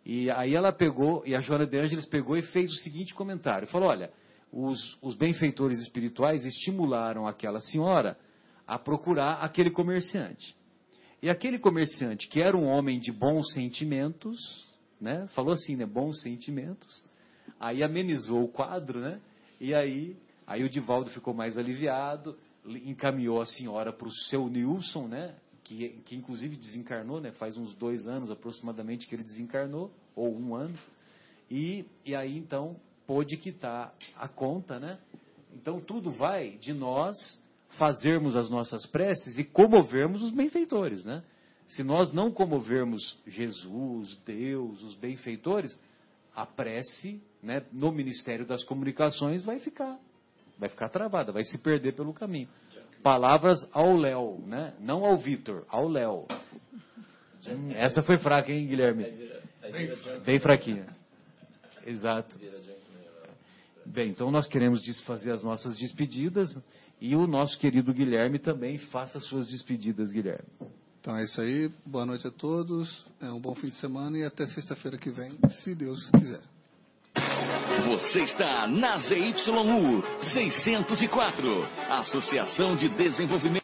E aí ela pegou, e a Joana de Ângeles pegou e fez o seguinte comentário: falou, olha, os, os benfeitores espirituais estimularam aquela senhora a procurar aquele comerciante. E aquele comerciante, que era um homem de bons sentimentos, né? Falou assim, né? Bons sentimentos. Aí amenizou o quadro, né? E aí, aí o Divaldo ficou mais aliviado, encaminhou a senhora para o seu Nilson, né? Que, que inclusive desencarnou, né? Faz uns dois anos aproximadamente que ele desencarnou, ou um ano. E, e aí então pôde quitar a conta, né? Então tudo vai de nós fazermos as nossas preces e comovermos os benfeitores, né? Se nós não comovermos Jesus, Deus, os benfeitores, a prece, né, no Ministério das Comunicações vai ficar, vai ficar travada, vai se perder pelo caminho. Palavras ao Léo, né? Não ao Vitor, ao Léo. Essa foi fraca, hein, Guilherme? Bem fraquinha. Exato. Bem, então nós queremos fazer as nossas despedidas e o nosso querido Guilherme também faça suas despedidas, Guilherme. Então é isso aí. Boa noite a todos. É um bom fim de semana e até sexta-feira que vem, se Deus quiser. Você está na ZYU 604, Associação de Desenvolvimento.